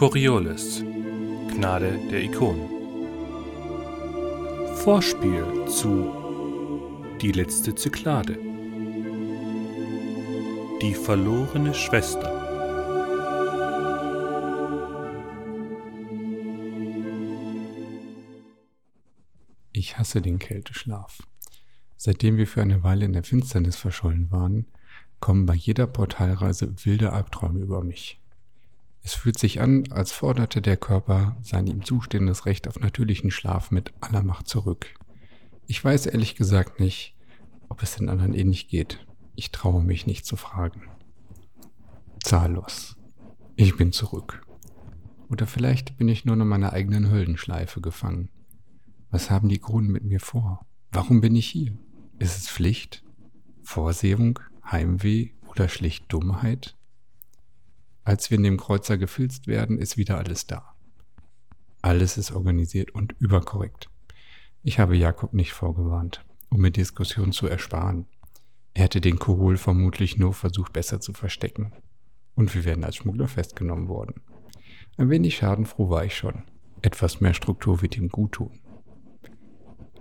Coriolis Gnade der Ikonen Vorspiel zu Die letzte Zyklade Die verlorene Schwester Ich hasse den Kälteschlaf. Seitdem wir für eine Weile in der Finsternis verschollen waren, kommen bei jeder Portalreise wilde Albträume über mich. Es fühlt sich an, als forderte der Körper sein ihm zustehendes Recht auf natürlichen Schlaf mit aller Macht zurück. Ich weiß ehrlich gesagt nicht, ob es den anderen ähnlich geht. Ich traue mich nicht zu fragen. Zahllos. Ich bin zurück. Oder vielleicht bin ich nur in meiner eigenen Höllenschleife gefangen. Was haben die Kronen mit mir vor? Warum bin ich hier? Ist es Pflicht? Vorsehung? Heimweh oder schlicht Dummheit? Als wir in dem Kreuzer gefilzt werden, ist wieder alles da. Alles ist organisiert und überkorrekt. Ich habe Jakob nicht vorgewarnt, um mir Diskussionen zu ersparen. Er hätte den Kohol vermutlich nur versucht besser zu verstecken. Und wir wären als Schmuggler festgenommen worden. Ein wenig schadenfroh war ich schon. Etwas mehr Struktur wird ihm gut tun.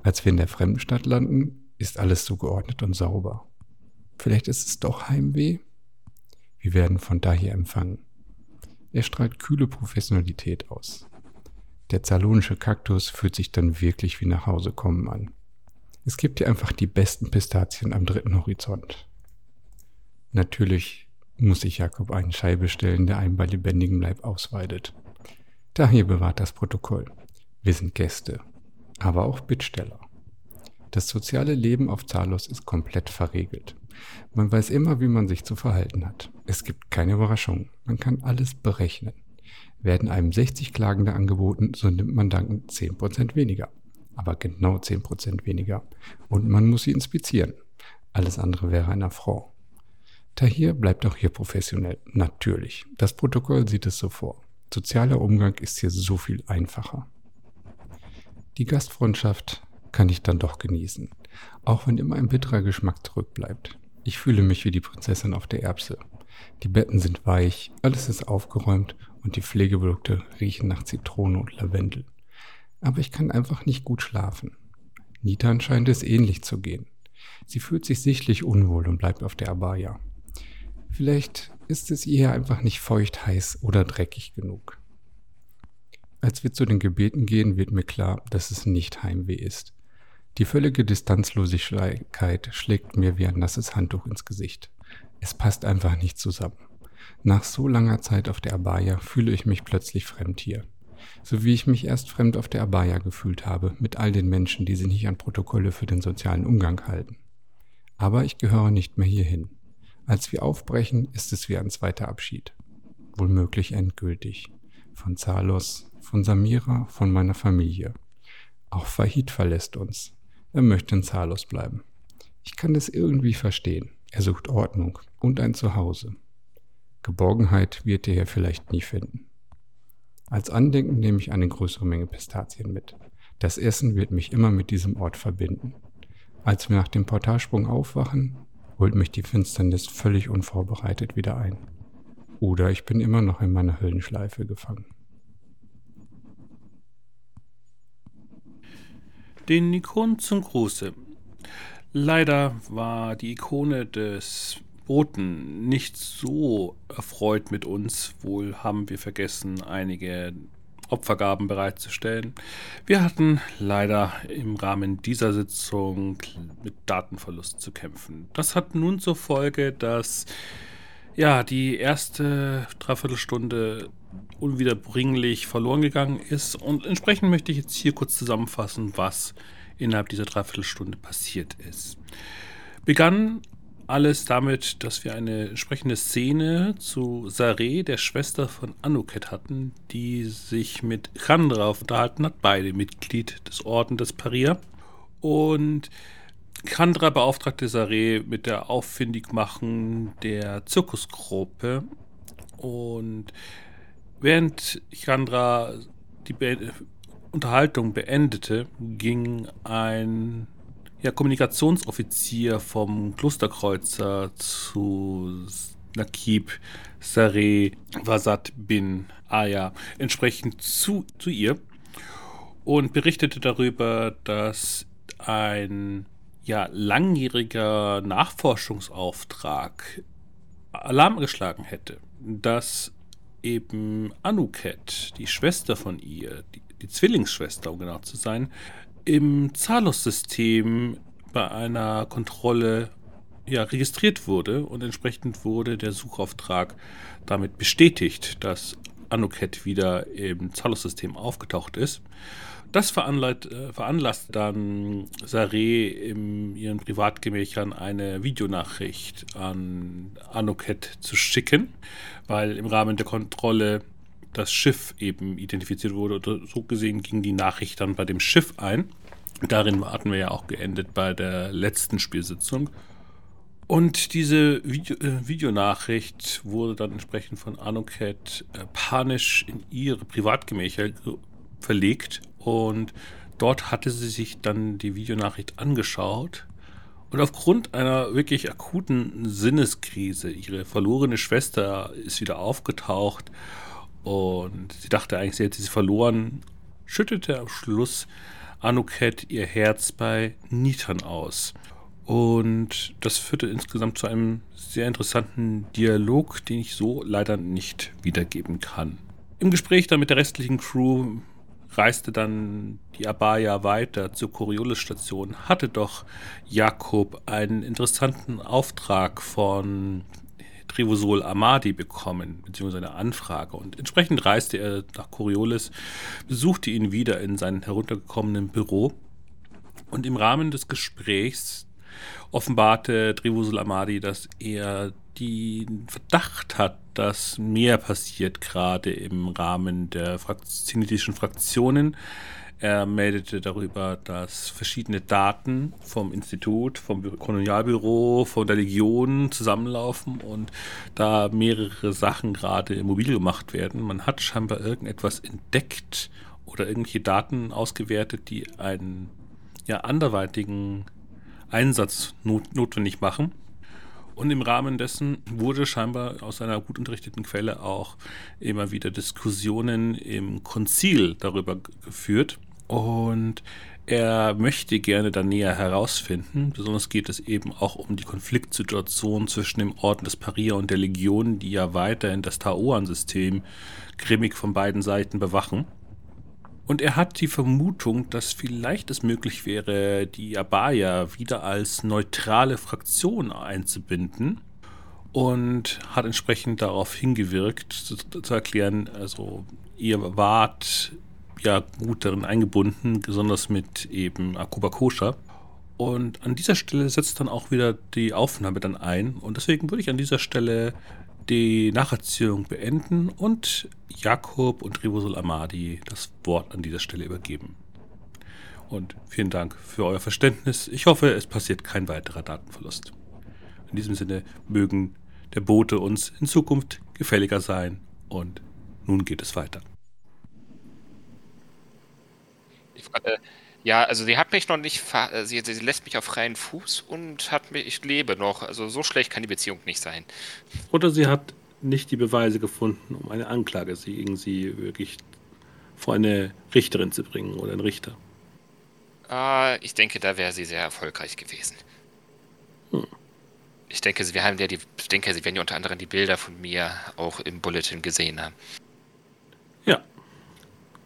Als wir in der Fremdenstadt landen, ist alles so geordnet und sauber. Vielleicht ist es doch Heimweh? Wir werden von daher empfangen. Er strahlt kühle Professionalität aus. Der zalonische Kaktus fühlt sich dann wirklich wie nach Hause kommen an. Es gibt hier einfach die besten Pistazien am dritten Horizont. Natürlich muss sich Jakob einen Schei bestellen, der einen bei lebendigem Leib ausweidet. Daher bewahrt das Protokoll. Wir sind Gäste, aber auch Bittsteller. Das soziale Leben auf Zalos ist komplett verregelt. Man weiß immer, wie man sich zu verhalten hat. Es gibt keine Überraschungen. Man kann alles berechnen. Werden einem 60 Klagende angeboten, so nimmt man dann 10% weniger. Aber genau 10% weniger. Und man muss sie inspizieren. Alles andere wäre ein Affront. Tahir bleibt auch hier professionell. Natürlich. Das Protokoll sieht es so vor. Sozialer Umgang ist hier so viel einfacher. Die Gastfreundschaft kann ich dann doch genießen, auch wenn immer ein bitterer Geschmack zurückbleibt. Ich fühle mich wie die Prinzessin auf der Erbse. Die Betten sind weich, alles ist aufgeräumt und die Pflegeprodukte riechen nach Zitrone und Lavendel. Aber ich kann einfach nicht gut schlafen. Nitan scheint es ähnlich zu gehen. Sie fühlt sich sichtlich unwohl und bleibt auf der Abaya. Vielleicht ist es ihr einfach nicht feucht, heiß oder dreckig genug. Als wir zu den Gebeten gehen, wird mir klar, dass es nicht Heimweh ist. Die völlige Distanzlosigkeit schlägt mir wie ein nasses Handtuch ins Gesicht. Es passt einfach nicht zusammen. Nach so langer Zeit auf der Abaya fühle ich mich plötzlich fremd hier. So wie ich mich erst fremd auf der Abaya gefühlt habe, mit all den Menschen, die sich nicht an Protokolle für den sozialen Umgang halten. Aber ich gehöre nicht mehr hierhin. Als wir aufbrechen, ist es wie ein zweiter Abschied. Wohlmöglich endgültig. Von Zalos, von Samira, von meiner Familie. Auch Fahid verlässt uns. Er möchte in Zalos bleiben. Ich kann das irgendwie verstehen. Er sucht Ordnung und ein Zuhause. Geborgenheit wird er hier vielleicht nie finden. Als Andenken nehme ich eine größere Menge Pistazien mit. Das Essen wird mich immer mit diesem Ort verbinden. Als wir nach dem Portalsprung aufwachen, holt mich die Finsternis völlig unvorbereitet wieder ein. Oder ich bin immer noch in meiner Höllenschleife gefangen. Den Ikonen zum Gruße. Leider war die Ikone des Boten nicht so erfreut mit uns. Wohl haben wir vergessen, einige Opfergaben bereitzustellen. Wir hatten leider im Rahmen dieser Sitzung mit Datenverlust zu kämpfen. Das hat nun zur Folge, dass ja die erste Dreiviertelstunde unwiederbringlich verloren gegangen ist. Und entsprechend möchte ich jetzt hier kurz zusammenfassen, was innerhalb dieser Dreiviertelstunde passiert ist. Begann alles damit, dass wir eine entsprechende Szene zu Sareh, der Schwester von Anuket, hatten, die sich mit Chandra unterhalten hat, beide Mitglied des Orden des Paria. Und Chandra beauftragte Sareh mit der Auffindigmachen der Zirkusgruppe. Und Während Chandra die Be Unterhaltung beendete, ging ein ja, Kommunikationsoffizier vom Klosterkreuzer zu Nakib Sareh Wasat bin Aya entsprechend zu, zu ihr und berichtete darüber, dass ein ja, langjähriger Nachforschungsauftrag Alarm geschlagen hätte, dass eben Anuket, die Schwester von ihr, die, die Zwillingsschwester, um genau zu sein, im Zalos-System bei einer Kontrolle ja, registriert wurde und entsprechend wurde der Suchauftrag damit bestätigt, dass Anuket wieder im Zalos-System aufgetaucht ist. Das veranlasst, äh, veranlasst dann Saré in ihren Privatgemächern eine Videonachricht an Anuket zu schicken, weil im Rahmen der Kontrolle das Schiff eben identifiziert wurde. So gesehen ging die Nachricht dann bei dem Schiff ein. Darin hatten wir ja auch geendet bei der letzten Spielsitzung. Und diese Video, äh, Videonachricht wurde dann entsprechend von Anuket äh, panisch in ihre Privatgemächer verlegt. Und dort hatte sie sich dann die Videonachricht angeschaut. Und aufgrund einer wirklich akuten Sinneskrise, ihre verlorene Schwester ist wieder aufgetaucht. Und sie dachte eigentlich, sie hätte sie verloren, schüttete am Schluss Anuket ihr Herz bei Nitan aus. Und das führte insgesamt zu einem sehr interessanten Dialog, den ich so leider nicht wiedergeben kann. Im Gespräch dann mit der restlichen Crew reiste dann die Abaya weiter zur Coriolis-Station, hatte doch Jakob einen interessanten Auftrag von Trivosol Amadi bekommen, beziehungsweise eine Anfrage. Und entsprechend reiste er nach Coriolis, besuchte ihn wieder in seinem heruntergekommenen Büro. Und im Rahmen des Gesprächs offenbarte Trivosol Amadi, dass er den Verdacht hat, dass mehr passiert, gerade im Rahmen der zenitischen Fraktionen. Er meldete darüber, dass verschiedene Daten vom Institut, vom Kolonialbüro, von der Legion zusammenlaufen und da mehrere Sachen gerade mobil gemacht werden. Man hat scheinbar irgendetwas entdeckt oder irgendwelche Daten ausgewertet, die einen ja, anderweitigen Einsatz not notwendig machen. Und im Rahmen dessen wurde scheinbar aus einer gut unterrichteten Quelle auch immer wieder Diskussionen im Konzil darüber geführt. Und er möchte gerne da näher herausfinden. Besonders geht es eben auch um die Konfliktsituation zwischen dem Orden des Paria und der Legion, die ja weiterhin das Taoan-System grimmig von beiden Seiten bewachen. Und er hat die Vermutung, dass vielleicht es möglich wäre, die Abaya wieder als neutrale Fraktion einzubinden und hat entsprechend darauf hingewirkt, zu, zu erklären, also ihr wart ja gut darin eingebunden, besonders mit eben Akuba Kosha. Und an dieser Stelle setzt dann auch wieder die Aufnahme dann ein. Und deswegen würde ich an dieser Stelle die Nacherzählung beenden und Jakob und Ribosol Amadi das Wort an dieser Stelle übergeben. Und vielen Dank für euer Verständnis. Ich hoffe, es passiert kein weiterer Datenverlust. In diesem Sinne mögen der Bote uns in Zukunft gefälliger sein und nun geht es weiter. Ich frage, ja, also sie hat mich noch nicht, äh, sie, sie lässt mich auf freien Fuß und hat mich, ich lebe noch. Also so schlecht kann die Beziehung nicht sein. Oder sie hat nicht die Beweise gefunden, um eine Anklage gegen sie wirklich vor eine Richterin zu bringen oder einen Richter. Uh, ich denke, da wäre sie sehr erfolgreich gewesen. Hm. Ich denke, sie haben ja die, ich denke, sie werden ja unter anderem die Bilder von mir auch im Bulletin gesehen haben. Ja.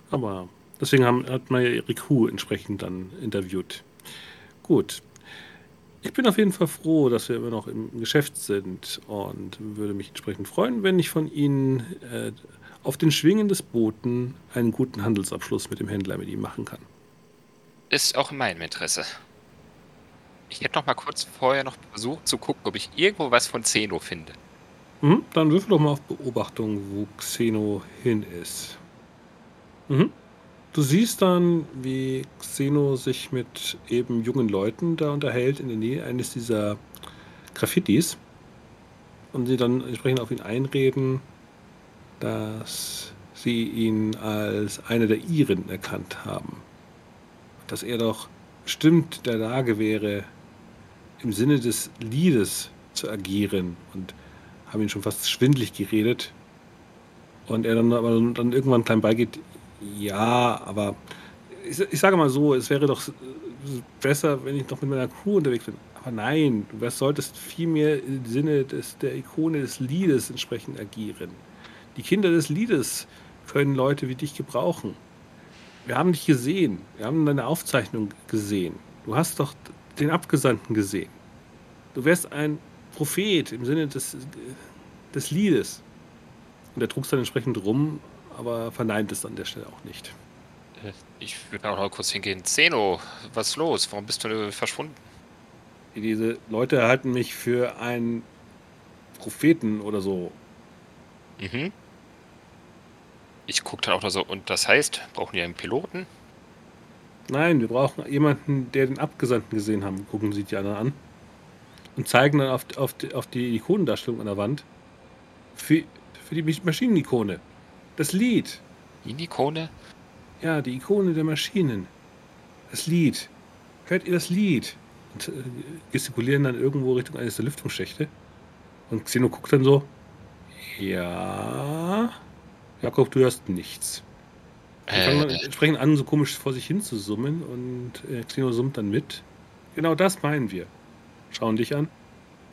Aber Deswegen haben, hat man ja Riku entsprechend dann interviewt. Gut. Ich bin auf jeden Fall froh, dass wir immer noch im Geschäft sind und würde mich entsprechend freuen, wenn ich von Ihnen äh, auf den Schwingen des Boten einen guten Handelsabschluss mit dem Händler mit ihm machen kann. Ist auch in meinem Interesse. Ich hätte noch mal kurz vorher noch versucht zu gucken, ob ich irgendwo was von Xeno finde. Mhm, dann würfel doch mal auf Beobachtung, wo Xeno hin ist. Mhm. Du siehst dann, wie Xeno sich mit eben jungen Leuten da unterhält in der Nähe eines dieser Graffitis und sie dann entsprechend auf ihn einreden, dass sie ihn als einer der Iren erkannt haben. Dass er doch bestimmt der Lage wäre, im Sinne des Liedes zu agieren und haben ihn schon fast schwindlig geredet. Und er dann aber dann irgendwann klein beigeht, ja, aber ich, ich, sage mal so, es wäre doch besser, wenn ich noch mit meiner Crew unterwegs bin. Aber nein, du solltest vielmehr im Sinne des, der Ikone des Liedes entsprechend agieren. Die Kinder des Liedes können Leute wie dich gebrauchen. Wir haben dich gesehen, wir haben deine Aufzeichnung gesehen. Du hast doch den Abgesandten gesehen. Du wärst ein Prophet im Sinne des, des Liedes. Und er trug es dann entsprechend rum, aber verneint es an der Stelle auch nicht. Äh, ich würde auch noch kurz hingehen. Zeno, was ist los? Warum bist du verschwunden? Diese Leute halten mich für einen Propheten oder so. Mhm. Ich gucke dann auch noch so, und das heißt, brauchen die einen Piloten? Nein, wir brauchen jemanden, der den Abgesandten gesehen haben. Gucken Sie die anderen an. Und zeigen dann auf, auf, auf die Ikonendarstellung an der Wand. Für, für die Maschinenikone. Das Lied. Die Ikone? Ja, die Ikone der Maschinen. Das Lied. Hört ihr das Lied? Und äh, gestikulieren dann irgendwo Richtung eines der Lüftungsschächte. Und Xeno guckt dann so. Ja. Jakob, du hörst nichts. Äh, fangen dann entsprechend an, so komisch vor sich hin zu summen und äh, Xeno summt dann mit. Genau das meinen wir. Schauen dich an.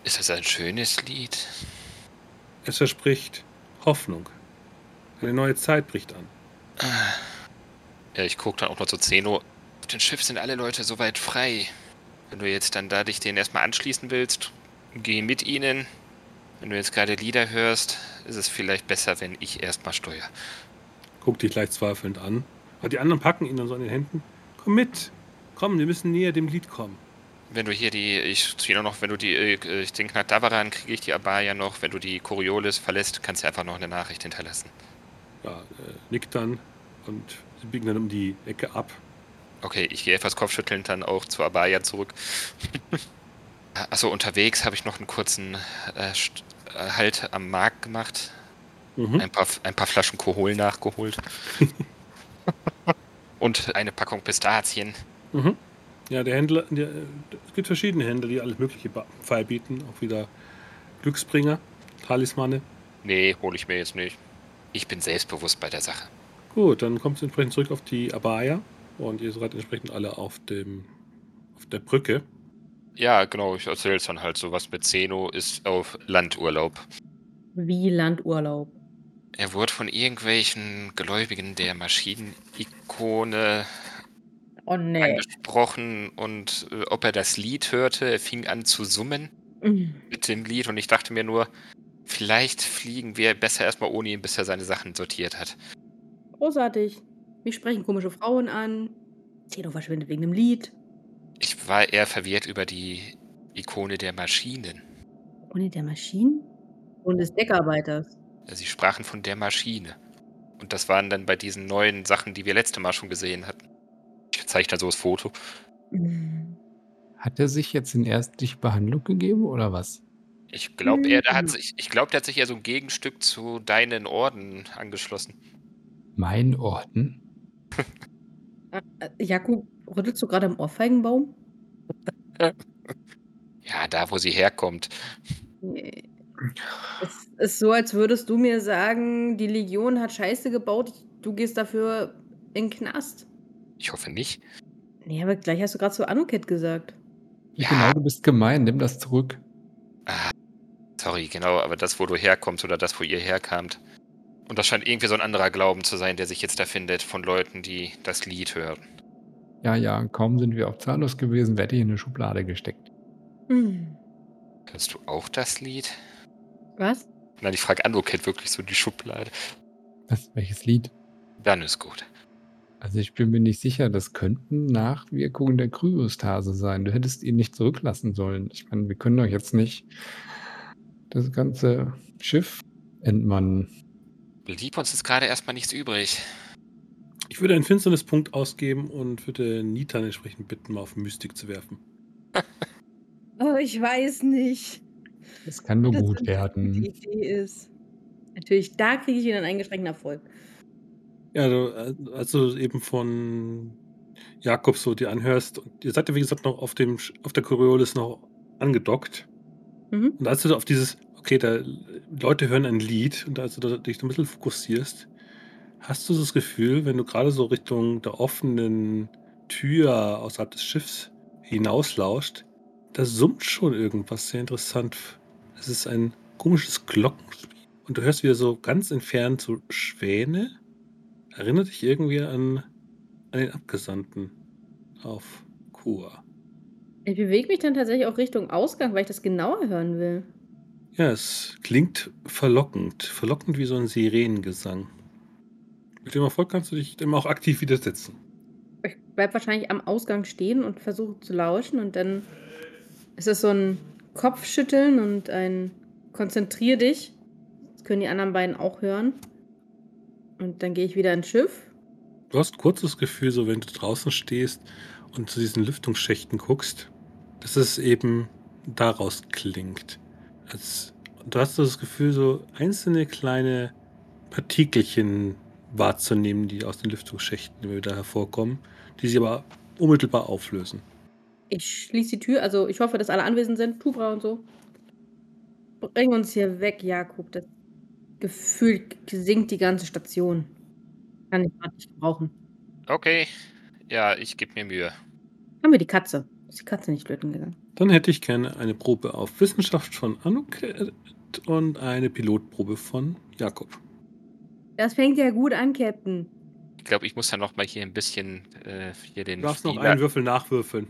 Ist das ein schönes Lied? Es verspricht Hoffnung. Eine neue Zeit bricht an. Ja, ich gucke dann auch noch zu Zeno. Auf dem Schiff sind alle Leute soweit frei. Wenn du jetzt dann da dich denen erstmal anschließen willst, geh mit ihnen. Wenn du jetzt gerade Lieder hörst, ist es vielleicht besser, wenn ich erstmal steuere. Guck dich leicht zweifelnd an. Aber die anderen packen ihn dann so an den Händen. Komm mit. Komm, wir müssen näher dem Lied kommen. Wenn du hier die, ich ziehe noch, wenn du die, äh, ich denke nach Davaran kriege ich die Abaya noch. Wenn du die Coriolis verlässt, kannst du einfach noch eine Nachricht hinterlassen ja, äh, nickt dann und sie biegen dann um die Ecke ab. Okay, ich gehe etwas kopfschüttelnd dann auch zu Abaya zurück. Achso, unterwegs habe ich noch einen kurzen äh, äh, Halt am Markt gemacht. Mhm. Ein, paar, ein paar Flaschen Kohol nachgeholt. und eine Packung Pistazien. Mhm. Ja, der Händler, der, es gibt verschiedene Händler, die alles Mögliche bieten. Auch wieder Glücksbringer, Talismane. Nee, hole ich mir jetzt nicht. Ich bin selbstbewusst bei der Sache. Gut, dann kommt es entsprechend zurück auf die Abaya und ihr seid entsprechend alle auf dem auf der Brücke. Ja, genau, ich erzähle es dann halt so, was mit Zeno ist auf Landurlaub. Wie Landurlaub? Er wurde von irgendwelchen Gläubigen der Maschinenikone oh, nee. angesprochen und äh, ob er das Lied hörte. Er fing an zu summen mhm. mit dem Lied und ich dachte mir nur, Vielleicht fliegen wir besser erstmal ohne ihn, bis er seine Sachen sortiert hat. Großartig. Mich sprechen komische Frauen an. Zeno verschwindet wegen dem Lied. Ich war eher verwirrt über die Ikone der Maschinen. Ikone der Maschinen? Und des Deckarbeiters. Sie sprachen von der Maschine. Und das waren dann bei diesen neuen Sachen, die wir letzte Mal schon gesehen hatten. Ich zeichne so das Foto. Hat er sich jetzt in ärztliche Behandlung gegeben oder was? Ich glaube, er hat sich, ich glaube, der hat sich ja so ein Gegenstück zu deinen Orden angeschlossen. Mein Orden? Äh, äh, Jakub, rüttelst du gerade am Ohrfeigenbaum? ja, da, wo sie herkommt. Es ist so, als würdest du mir sagen, die Legion hat Scheiße gebaut, du gehst dafür in den Knast. Ich hoffe nicht. Nee, aber gleich hast du gerade zu Anuket gesagt. Ja. Genau, du bist gemein, nimm das zurück. Sorry, genau, aber das, wo du herkommst oder das, wo ihr herkamt. Und das scheint irgendwie so ein anderer Glauben zu sein, der sich jetzt da findet von Leuten, die das Lied hören. Ja, ja, kaum sind wir auf Zahnlos gewesen, werde ich in eine Schublade gesteckt. Hm. Hörst du auch das Lied? Was? Nein, ich frage Ando kennt wirklich so die Schublade. Was, welches Lied? Dann ist gut. Also ich bin mir nicht sicher, das könnten Nachwirkungen der Kryostase sein. Du hättest ihn nicht zurücklassen sollen. Ich meine, wir können doch jetzt nicht das ganze Schiff entmannen. Blieb uns jetzt gerade erstmal nichts übrig. Ich würde einen Finsternispunkt ausgeben und würde Nitan entsprechend bitten, mal auf Mystik zu werfen. oh, ich weiß nicht. Das kann nur das gut werden. Die Idee ist. Natürlich, da kriege ich wieder einen eingeschränkten Erfolg. Ja, du, also eben von Jakob so die anhörst, ihr seid ja wie gesagt noch auf dem auf der Coriolis noch angedockt. Mhm. Und als du auf dieses okay, da Leute hören ein Lied und als du dich ein bisschen fokussierst, hast du das Gefühl, wenn du gerade so Richtung der offenen Tür außerhalb des Schiffs hinauslauscht, da summt schon irgendwas sehr interessant. Es ist ein komisches Glockenspiel. Und du hörst wieder so ganz entfernt so Schwäne. Erinnert dich irgendwie an, an den Abgesandten auf Kua. Ich bewege mich dann tatsächlich auch Richtung Ausgang, weil ich das genauer hören will. Ja, es klingt verlockend. Verlockend wie so ein Sirenengesang. Mit dem Erfolg kannst du dich dem auch aktiv widersetzen. Ich bleib wahrscheinlich am Ausgang stehen und versuche zu lauschen und dann ist es so ein Kopfschütteln und ein Konzentrier dich. Das können die anderen beiden auch hören. Und dann gehe ich wieder ins Schiff. Du hast kurz das Gefühl, so wenn du draußen stehst und zu diesen Lüftungsschächten guckst, dass es eben daraus klingt. Als, du hast so das Gefühl, so einzelne kleine Partikelchen wahrzunehmen, die aus den Lüftungsschächten wieder hervorkommen, die sie aber unmittelbar auflösen. Ich schließe die Tür, also ich hoffe, dass alle anwesend sind, Tubra und so. Bring uns hier weg, Jakob. Das Gefühl sinkt die ganze Station. Kann ich gerade nicht gebrauchen. Okay. Ja, ich gebe mir Mühe. Haben wir die Katze? Ist die Katze nicht flöten gegangen? Dann hätte ich gerne eine Probe auf Wissenschaft von Anuk und eine Pilotprobe von Jakob. Das fängt ja gut an, Captain. Ich glaube, ich muss dann noch mal hier ein bisschen äh, hier den Du darfst noch einen Würfel nachwürfeln.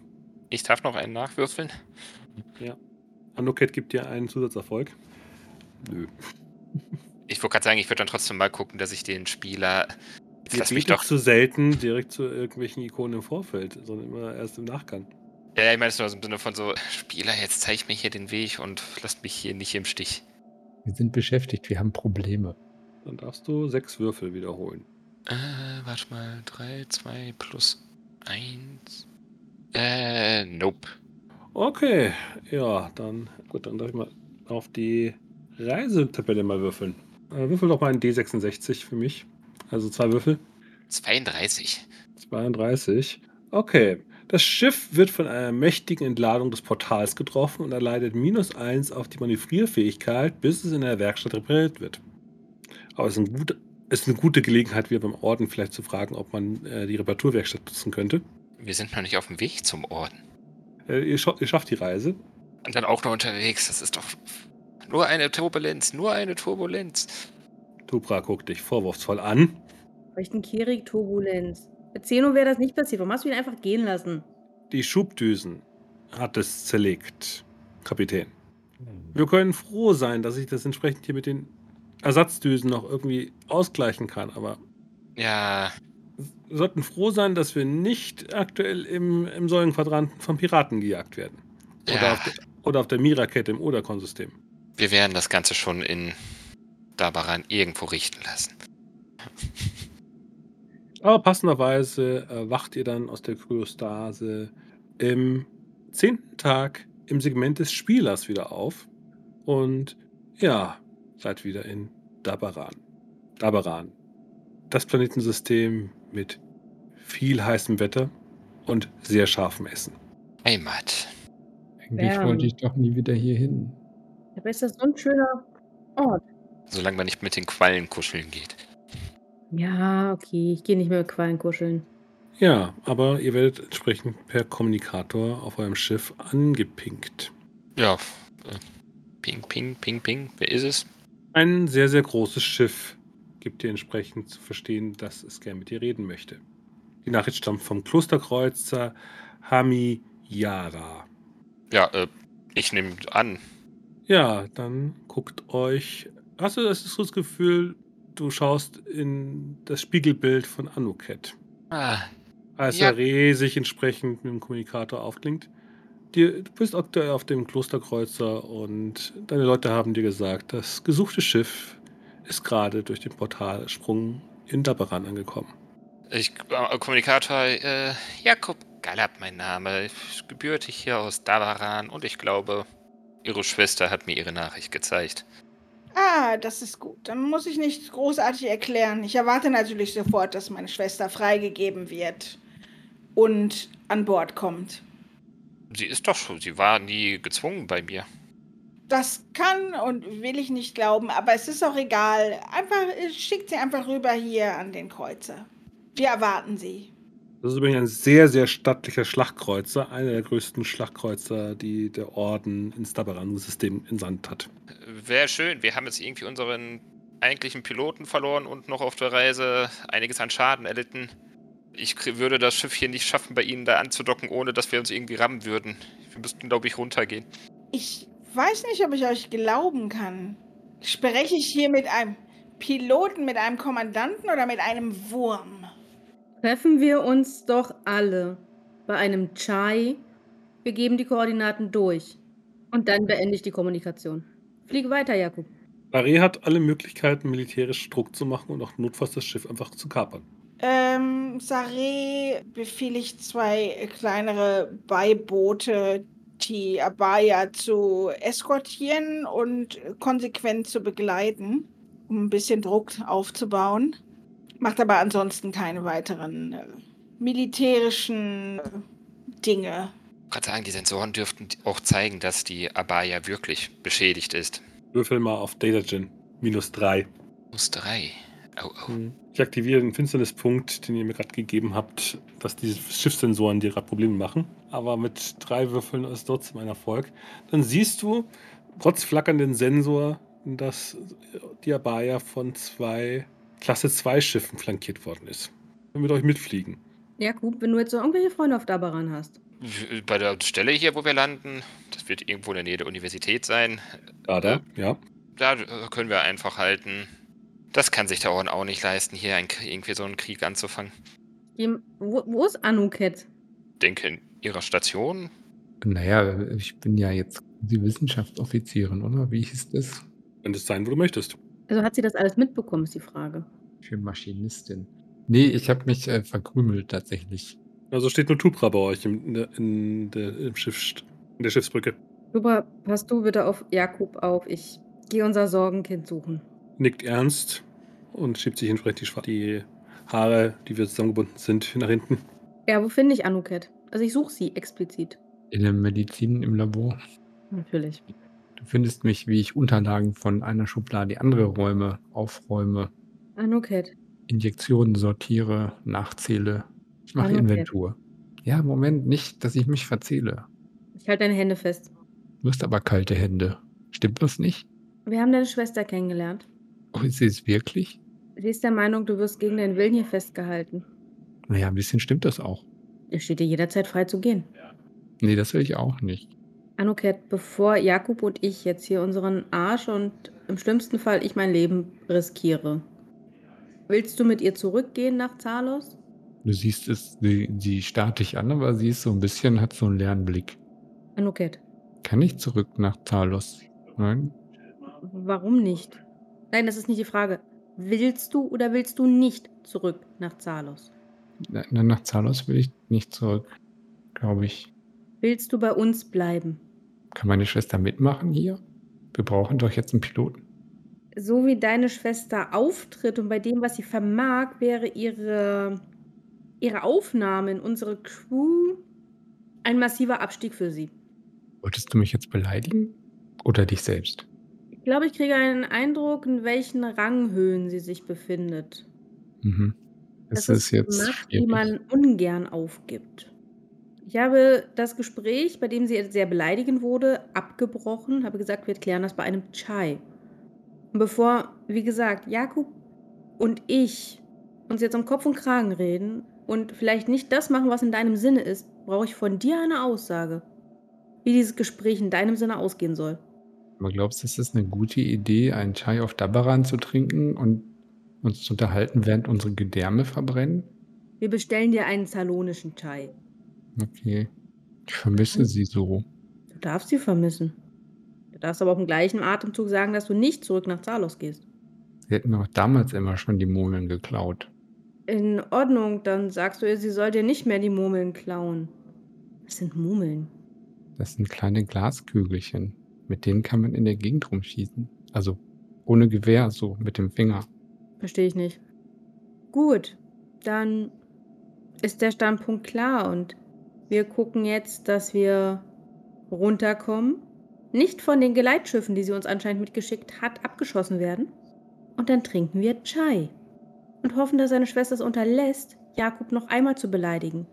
Ich darf noch einen nachwürfeln. Anuket gibt dir einen Zusatzerfolg. Nö. Ich wollte gerade sagen, ich würde dann trotzdem mal gucken, dass ich den Spieler. Jetzt lass mich doch. zu selten direkt zu irgendwelchen Ikonen im Vorfeld, sondern immer erst im Nachgang. Ja, ich meine es nur im Sinne von so, Spieler, jetzt zeig mir hier den Weg und lasst mich hier nicht im Stich. Wir sind beschäftigt, wir haben Probleme. Dann darfst du sechs Würfel wiederholen. Äh, warte mal. 3, 2 plus 1. Äh, nope. Okay, ja, dann gut, dann darf ich mal auf die Reisetabelle mal würfeln. Äh, würfel doch mal einen D66 für mich. Also zwei Würfel. 32. 32. Okay. Das Schiff wird von einer mächtigen Entladung des Portals getroffen und erleidet minus 1 auf die Manövrierfähigkeit, bis es in der Werkstatt repariert wird. Aber es ist, ein gut, es ist eine gute Gelegenheit, wieder beim Orden vielleicht zu fragen, ob man äh, die Reparaturwerkstatt nutzen könnte. Wir sind noch nicht auf dem Weg zum Orden. Äh, ihr, ihr schafft die Reise. Und dann auch noch unterwegs. Das ist doch nur eine Turbulenz, nur eine Turbulenz. Tupra guckt dich vorwurfsvoll an. Welchen Kerik Turbulenz. Mit Zeno wäre das nicht passiert. Warum hast du ihn einfach gehen lassen? Die Schubdüsen hat es zerlegt, Kapitän. Wir können froh sein, dass ich das entsprechend hier mit den Ersatzdüsen noch irgendwie ausgleichen kann, aber Ja, wir sollten froh sein, dass wir nicht aktuell im, im Säulenquadranten von Piraten gejagt werden. Oder, ja. auf, der, oder auf der Mira-Kette im Oderkon-System. Wir werden das Ganze schon in Dabaran irgendwo richten lassen. Aber passenderweise äh, wacht ihr dann aus der Kryostase im zehnten Tag im Segment des Spielers wieder auf. Und ja, seid wieder in Dabaran. Dabaran. Das Planetensystem mit viel heißem Wetter und sehr scharfem Essen. Heimat. Eigentlich wollte ich doch nie wieder hier hin. Aber ist das so ein schöner Ort? Solange man nicht mit den Quallen kuscheln geht. Ja, okay. Ich gehe nicht mehr mit Quallen kuscheln. Ja, aber ihr werdet entsprechend per Kommunikator auf eurem Schiff angepinkt. Ja. äh, Ping, ping, ping, ping. Wer ist es? Ein sehr, sehr großes Schiff gibt dir entsprechend zu verstehen, dass es gern mit dir reden möchte. Die Nachricht stammt vom Klosterkreuzer Hamiyara. Ja, äh, ich nehme an. Ja, dann guckt euch. Hast du das, das Gefühl, du schaust in das Spiegelbild von Anuket, Ah, als Ja. er riesig entsprechend mit dem Kommunikator aufklingt. Du bist aktuell auf dem Klosterkreuzer und deine Leute haben dir gesagt, das gesuchte Schiff ist gerade durch den Portalsprung in Dabaran angekommen. ich, äh, Kommunikator, äh, Jakob Galab, mein Name. Ich gebürtig hier aus Dabaran und ich glaube, ihre Schwester hat mir ihre Nachricht gezeigt. Ah, das ist gut. Dann muss ich nicht großartig erklären. Ich erwarte natürlich sofort, dass meine Schwester freigegeben wird und an Bord kommt. Sie ist doch schon, sie war nie gezwungen bei mir. Das kann und will ich nicht glauben, aber es ist auch egal. Einfach schickt sie einfach rüber hier an den Kreuzer. Wir erwarten sie. Das ist übrigens ein sehr, sehr stattlicher Schlachtkreuzer, einer der größten Schlachtkreuzer, die der Orden ins Dabaran-System entsandt hat. Wäre schön. Wir haben jetzt irgendwie unseren eigentlichen Piloten verloren und noch auf der Reise einiges an Schaden erlitten. Ich würde das Schiff hier nicht schaffen, bei Ihnen da anzudocken, ohne dass wir uns irgendwie rammen würden. Wir müssten, glaube ich, runtergehen. Ich weiß nicht, ob ich euch glauben kann. Spreche ich hier mit einem Piloten, mit einem Kommandanten oder mit einem Wurm? Treffen wir uns doch alle bei einem Chai. Wir geben die Koordinaten durch. Und dann beende ich die Kommunikation. Fliege weiter, Jakub. Barré hat alle Möglichkeiten, militärisch Druck zu machen und auch notfalls das Schiff einfach zu kapern. Ähm, Saré befehligt zwei kleinere Beiboote, die Abaya zu eskortieren und konsequent zu begleiten, um ein bisschen Druck aufzubauen. Macht aber ansonsten keine weiteren äh, militärischen äh, Dinge. Ich kann sagen, die Sensoren dürften auch zeigen, dass die Abaya wirklich beschädigt ist. Würfel mal auf Datagen. Minus drei. Minus drei. Oh, oh. Ich aktiviere den Finsternispunkt, den ihr mir gerade gegeben habt, dass diese Schiffssensoren dir gerade Probleme machen. Aber mit drei Würfeln ist trotzdem ein Erfolg. Dann siehst du, trotz flackernden Sensor, dass die Abaya von zwei Klasse 2 Schiffen flankiert worden ist. Wir mit euch mitfliegen. Jakub, wenn du jetzt noch irgendwelche Freunde auf Dabaran hast. Bei der Stelle hier, wo wir landen, das wird irgendwo in der Nähe der Universität sein. Gerade, ja. Da können wir einfach halten. Das kann sich der Orden auch nicht leisten, hier ein, irgendwie so einen Krieg anzufangen. Wo, wo ist Anuket? Denke in ihrer Station. Naja, ich bin ja jetzt die Wissenschaftsoffizierin, oder? Wie hieß das? Könnte es sein, wo du möchtest. Also hat sie das alles mitbekommen, ist die Frage. Für Maschinistin. Nee, ich habe mich äh, verkrümelt tatsächlich. Also steht nur Tupra bei euch in, der, in, der, im Schiff, in der Schiffsbrücke. Super, pass du bitte auf Jakub auf. Ich gehe unser Sorgenkind suchen. Nickt ernst und schiebt sich entsprechend die, die Haare, die wir zusammengebunden sind, nach hinten. Ja, wo finde ich Anuket? Also ich suche sie explizit. In der Medizin im Labor. Natürlich. Du findest mich, wie ich Unterlagen von einer Schublade die andere Räume aufräume. Anuket. Injektionen sortiere, nachzähle. Ich mache Anuket. Inventur. Ja, Moment, nicht, dass ich mich verzähle. Ich halte deine Hände fest. Du hast aber kalte Hände. Stimmt das nicht? Wir haben deine Schwester kennengelernt. Oh, ist sie es wirklich? Sie ist der Meinung, du wirst gegen deinen Willen hier festgehalten. Naja, ein bisschen stimmt das auch. Es steht dir jederzeit frei zu gehen. Nee, das will ich auch nicht. Anuket, bevor Jakub und ich jetzt hier unseren Arsch und im schlimmsten Fall ich mein Leben riskiere, willst du mit ihr zurückgehen nach Zalos? Du siehst es, sie, sie starrt dich an, aber sie ist so ein bisschen, hat so einen leeren Blick. Anuket, Kann ich zurück nach Talos? Nein? warum nicht? Nein, das ist nicht die Frage. Willst du oder willst du nicht zurück nach Zalos? Na, na, nach Talos will ich nicht zurück, glaube ich. Willst du bei uns bleiben? Kann meine Schwester mitmachen hier? Wir brauchen doch jetzt einen Piloten. So wie deine Schwester auftritt und bei dem, was sie vermag, wäre ihre, ihre Aufnahme in unsere Crew ein massiver Abstieg für sie. Wolltest du mich jetzt beleidigen? Oder dich selbst? Ich glaube, ich kriege einen Eindruck, in welchen Ranghöhen sie sich befindet. Mhm. Das, Das ist jetzt Macht, die schwierig. man ungern aufgibt. Ich habe das Gespräch, bei dem sie sehr beleidigend wurde, abgebrochen, habe gesagt, wir klären das bei einem Chai. Und bevor, wie gesagt, Jakub und ich uns jetzt um Kopf und Kragen reden und vielleicht nicht das machen, was in deinem Sinne ist, brauche ich von dir eine Aussage, wie dieses Gespräch in deinem Sinne ausgehen soll. Aber glaubst du, es ist eine gute Idee, einen Chai auf Dabaran zu trinken und uns zu unterhalten, während unsere Gedärme verbrennen? Wir bestellen dir einen salonischen Chai. Okay. Ich vermisse sie so. Du darfst sie vermissen. Du darfst aber auch im gleichen Atemzug sagen, dass du nicht zurück nach Zalos gehst. Sie hätten auch damals immer schon die Murmeln geklaut. In Ordnung, dann sagst du ihr, sie soll dir nicht mehr die Murmeln klauen. Was sind Murmeln? Das sind kleine Glaskügelchen. Mit denen kann man in der Gegend rumschießen. Also ohne Gewehr, so mit dem Finger. Verstehe ich nicht. Gut, dann ist der Standpunkt klar und wir gucken jetzt, dass wir runterkommen nicht von den Geleitschiffen, die sie uns anscheinend mitgeschickt hat, abgeschossen werden. Und dann trinken wir Chai und hoffen, dass seine Schwester es unterlässt, Jakob noch einmal zu beleidigen.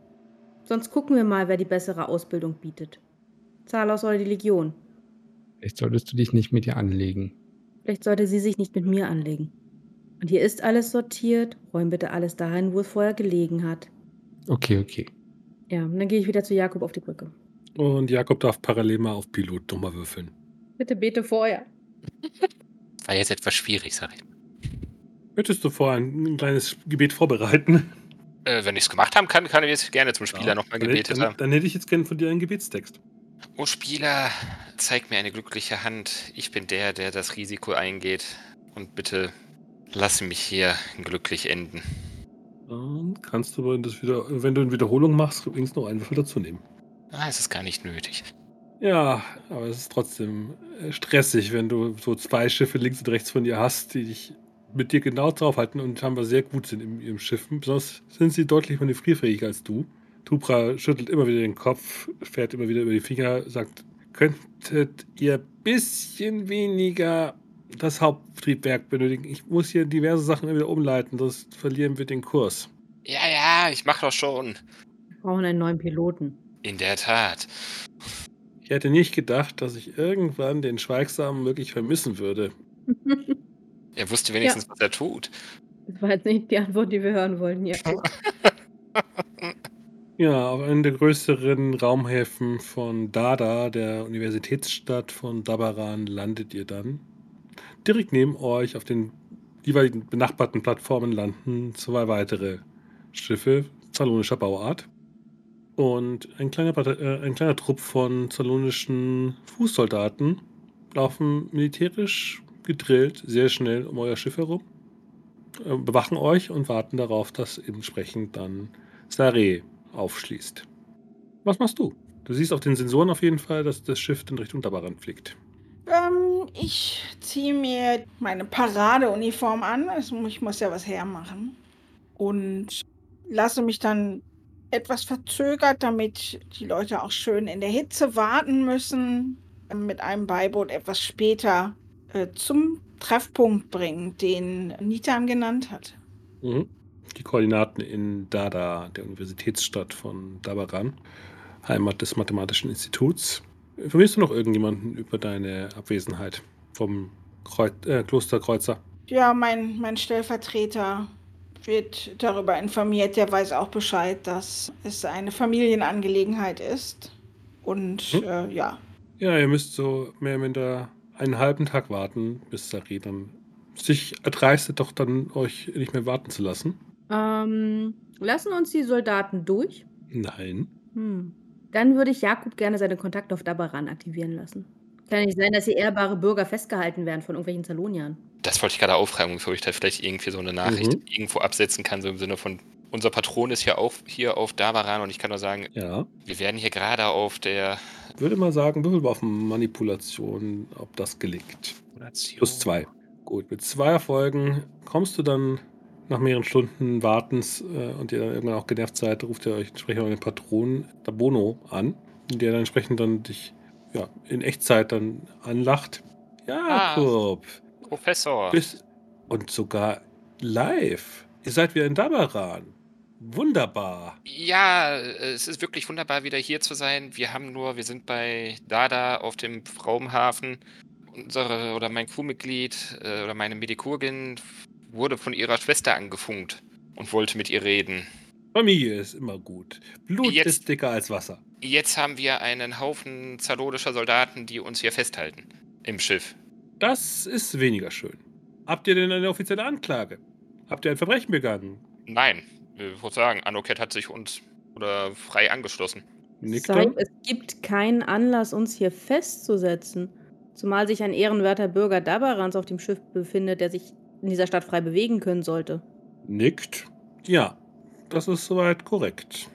Sonst gucken wir mal, wer die bessere Ausbildung bietet. Zalos oder die Legion. Vielleicht solltest du dich nicht mit ihr anlegen. Vielleicht sollte sie sich nicht mit mir anlegen. Und hier ist alles sortiert. Räum bitte alles dahin, wo es vorher gelegen hat. Okay, okay. Ja, und dann gehe ich wieder zu Jakob auf die Brücke. Und Jakob darf parallel mal auf Pilot nochmal würfeln. Bitte bete vorher. War jetzt etwas schwierig, sag ich. Möchtest du vorher ein, ein kleines Gebet vorbereiten? Äh, wenn ich es gemacht haben kann, kann ich jetzt gerne zum Spieler nochmal dann, gebetet dann, haben. dann hätte ich jetzt gerne von dir einen Gebetstext. Oh Spieler, zeig mir eine glückliche Hand. Ich bin der, der das Risiko eingeht. Und bitte lass mich hier glücklich enden. Dann kannst du, wenn, das wieder, wenn du eine Wiederholung machst, übrigens noch einen Würfel dazu nehmen. Ah, es ist gar nicht nötig. Ja, aber es ist trotzdem äh, stressig, wenn du so zwei Schiffe links und rechts von dir hast, die dich mit dir genau draufhalten und scheinbar sehr gut sind in ihrem Schiffen. Besonders sind sie deutlich manövrierfähiger als du. Tupra schüttelt immer wieder den Kopf, fährt immer wieder über die Finger, sagt, könntet ihr bisschen weniger das Haupttriebwerk benötigen? Ich muss hier diverse Sachen wieder umleiten, sonst verlieren wir den Kurs. Ja, ja, ich mach doch schon. Wir brauchen einen neuen Piloten. In der Tat. Ich hätte nicht gedacht, dass ich irgendwann den Schweigsamen wirklich vermissen würde. Er wusste wenigstens, was er tut. Das war jetzt nicht die Antwort, die wir hören wollten. Ja. Ja, auf einem der größeren Raumhäfen von Dada, der Universitätsstadt von Dabaran, landet ihr dann. Direkt neben euch auf den jeweiligen benachbarten Plattformen landen zwei weitere Schiffe zalonischer Bauart. Und ein kleiner, äh, ein kleiner Trupp von zalonischen Fußsoldaten laufen militärisch gedrillt sehr schnell um euer Schiff herum, äh, bewachen euch und warten darauf, dass entsprechend dann Sare aufschließt. Was machst du? Du siehst auf den Sensoren auf jeden Fall, dass das Schiff in Richtung Dabaran fliegt. Ich ziehe mir meine Paradeuniform an. Ich muss ja was hermachen. Und lasse mich dann etwas verzögert, damit die Leute auch schön in der Hitze warten müssen, mit einem Beiboot etwas später äh, zum Treffpunkt bringen, den Nitan genannt hat. Mhm. Die Koordinaten in Dada, der Universitätsstadt von Dabaran, Heimat des Mathematischen Instituts. Informierst du noch irgendjemanden über deine Abwesenheit vom Kreu äh, Klosterkreuzer? Ja, mein, mein Stellvertreter wird darüber informiert. Der weiß auch Bescheid, dass es eine Familienangelegenheit ist. Und Hm. äh, ja, Ja, ihr müsst so mehr oder minder einen halben Tag warten, bis Sari dann sich erdreistet, doch dann euch nicht mehr warten zu lassen. ähm, lassen uns die Soldaten durch? Nein. Hm. Dann würde ich Jakob gerne seine Kontakte auf Dabaran aktivieren lassen. Kann nicht sein, dass hier ehrbare Bürger festgehalten werden von irgendwelchen Zaloniern. Das wollte ich gerade aufschreiben, bevor ich da vielleicht irgendwie so eine Nachricht Mhm. irgendwo absetzen kann, so im Sinne von, unser Patron ist ja auch hier auf Dabaran und ich kann nur sagen, Ja. wir werden hier gerade auf der Würde mal sagen, würfel mal auf Manipulation, ob das gelingt. Plus zwei. Gut, mit zwei Erfolgen kommst du dann nach mehreren Stunden Wartens äh, und ihr dann irgendwann auch genervt seid, ruft ihr euch entsprechend euren Patron Dabono an, der dann entsprechend dann dich ja, in Echtzeit dann anlacht. Jakob, Professor. bis und sogar live. Ihr seid wieder in Dabaran. Wunderbar. Ja, es ist wirklich wunderbar, wieder hier zu sein. Wir haben nur, wir sind bei Dada auf dem Raumhafen. Unsere oder mein Crewmitglied äh, oder meine Medikurgin wurde von ihrer Schwester angefunkt und wollte mit ihr reden. Familie ist immer gut. Blut Jetzt- ist dicker als Wasser. Jetzt haben wir einen Haufen zalonischer Soldaten, die uns hier festhalten. Im Schiff. Das ist weniger schön. Habt ihr denn eine offizielle Anklage? Habt ihr ein Verbrechen begangen? Nein, ich würde sagen, Anoket hat sich uns oder frei angeschlossen. Er? es gibt keinen Anlass, uns hier festzusetzen. Zumal sich ein ehrenwerter Bürger Dabarans auf dem Schiff befindet, der sich in dieser Stadt frei bewegen können sollte. Nickt. Ja, das ist soweit korrekt.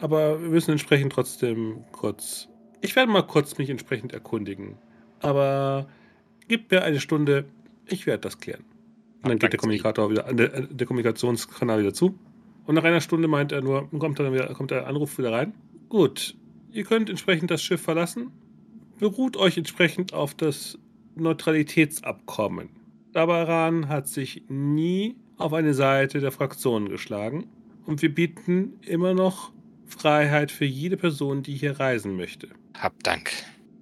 Aber wir müssen entsprechend trotzdem kurz. Ich werde mal kurz mich entsprechend erkundigen. Aber gib mir eine Stunde, ich werde das klären. Und dann geht der Kommunikator wieder, der, der Kommunikationskanal wieder zu. Und nach einer Stunde meint er nur, kommt, dann wieder, kommt der Anruf wieder rein. Gut, ihr könnt entsprechend das Schiff verlassen. beruht euch entsprechend auf das Neutralitätsabkommen. Dabaran hat sich nie auf eine Seite der Fraktionen geschlagen und wir bieten immer noch Freiheit für jede Person, die hier reisen möchte. Hab Dank.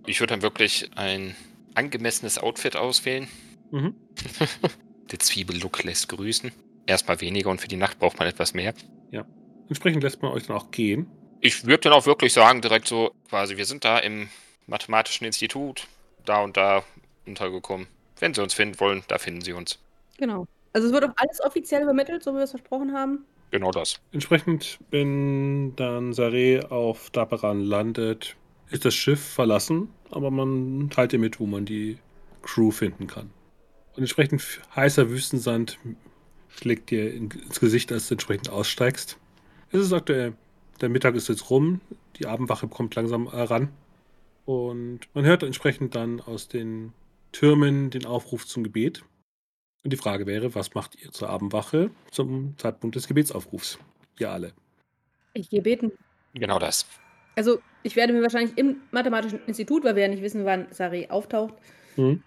Ich würde dann wirklich ein angemessenes Outfit auswählen. Mhm. Der Zwiebellook lässt grüßen. Erstmal weniger und für die Nacht braucht man etwas mehr. Entsprechend lässt man euch dann auch gehen. Ich würde dann auch wirklich sagen, direkt so, quasi, wir sind da im Mathematischen Institut, da und da untergekommen. Wenn Sie uns finden wollen, da finden Sie uns. Genau. Also es wird auch alles offiziell übermittelt, so wie wir es versprochen haben. Genau das. Entsprechend, wenn dann Saré auf Dabaran landet, ist das Schiff verlassen, aber man teilt ihr mit, wo man die Crew finden kann. Und entsprechend heißer Wüstensand schlägt dir in- ins Gesicht, als du entsprechend aussteigst. Es ist aktuell, der Mittag ist jetzt rum, die Abendwache kommt langsam heran. Und man hört entsprechend dann aus den Türmen den Aufruf zum Gebet. Und die Frage wäre, was macht ihr zur Abendwache zum Zeitpunkt des Gebetsaufrufs? Ihr alle. Ich gehe beten. Genau das. Also ich werde mir wahrscheinlich im Mathematischen Institut, weil wir ja nicht wissen, wann Sari auftaucht, Hm?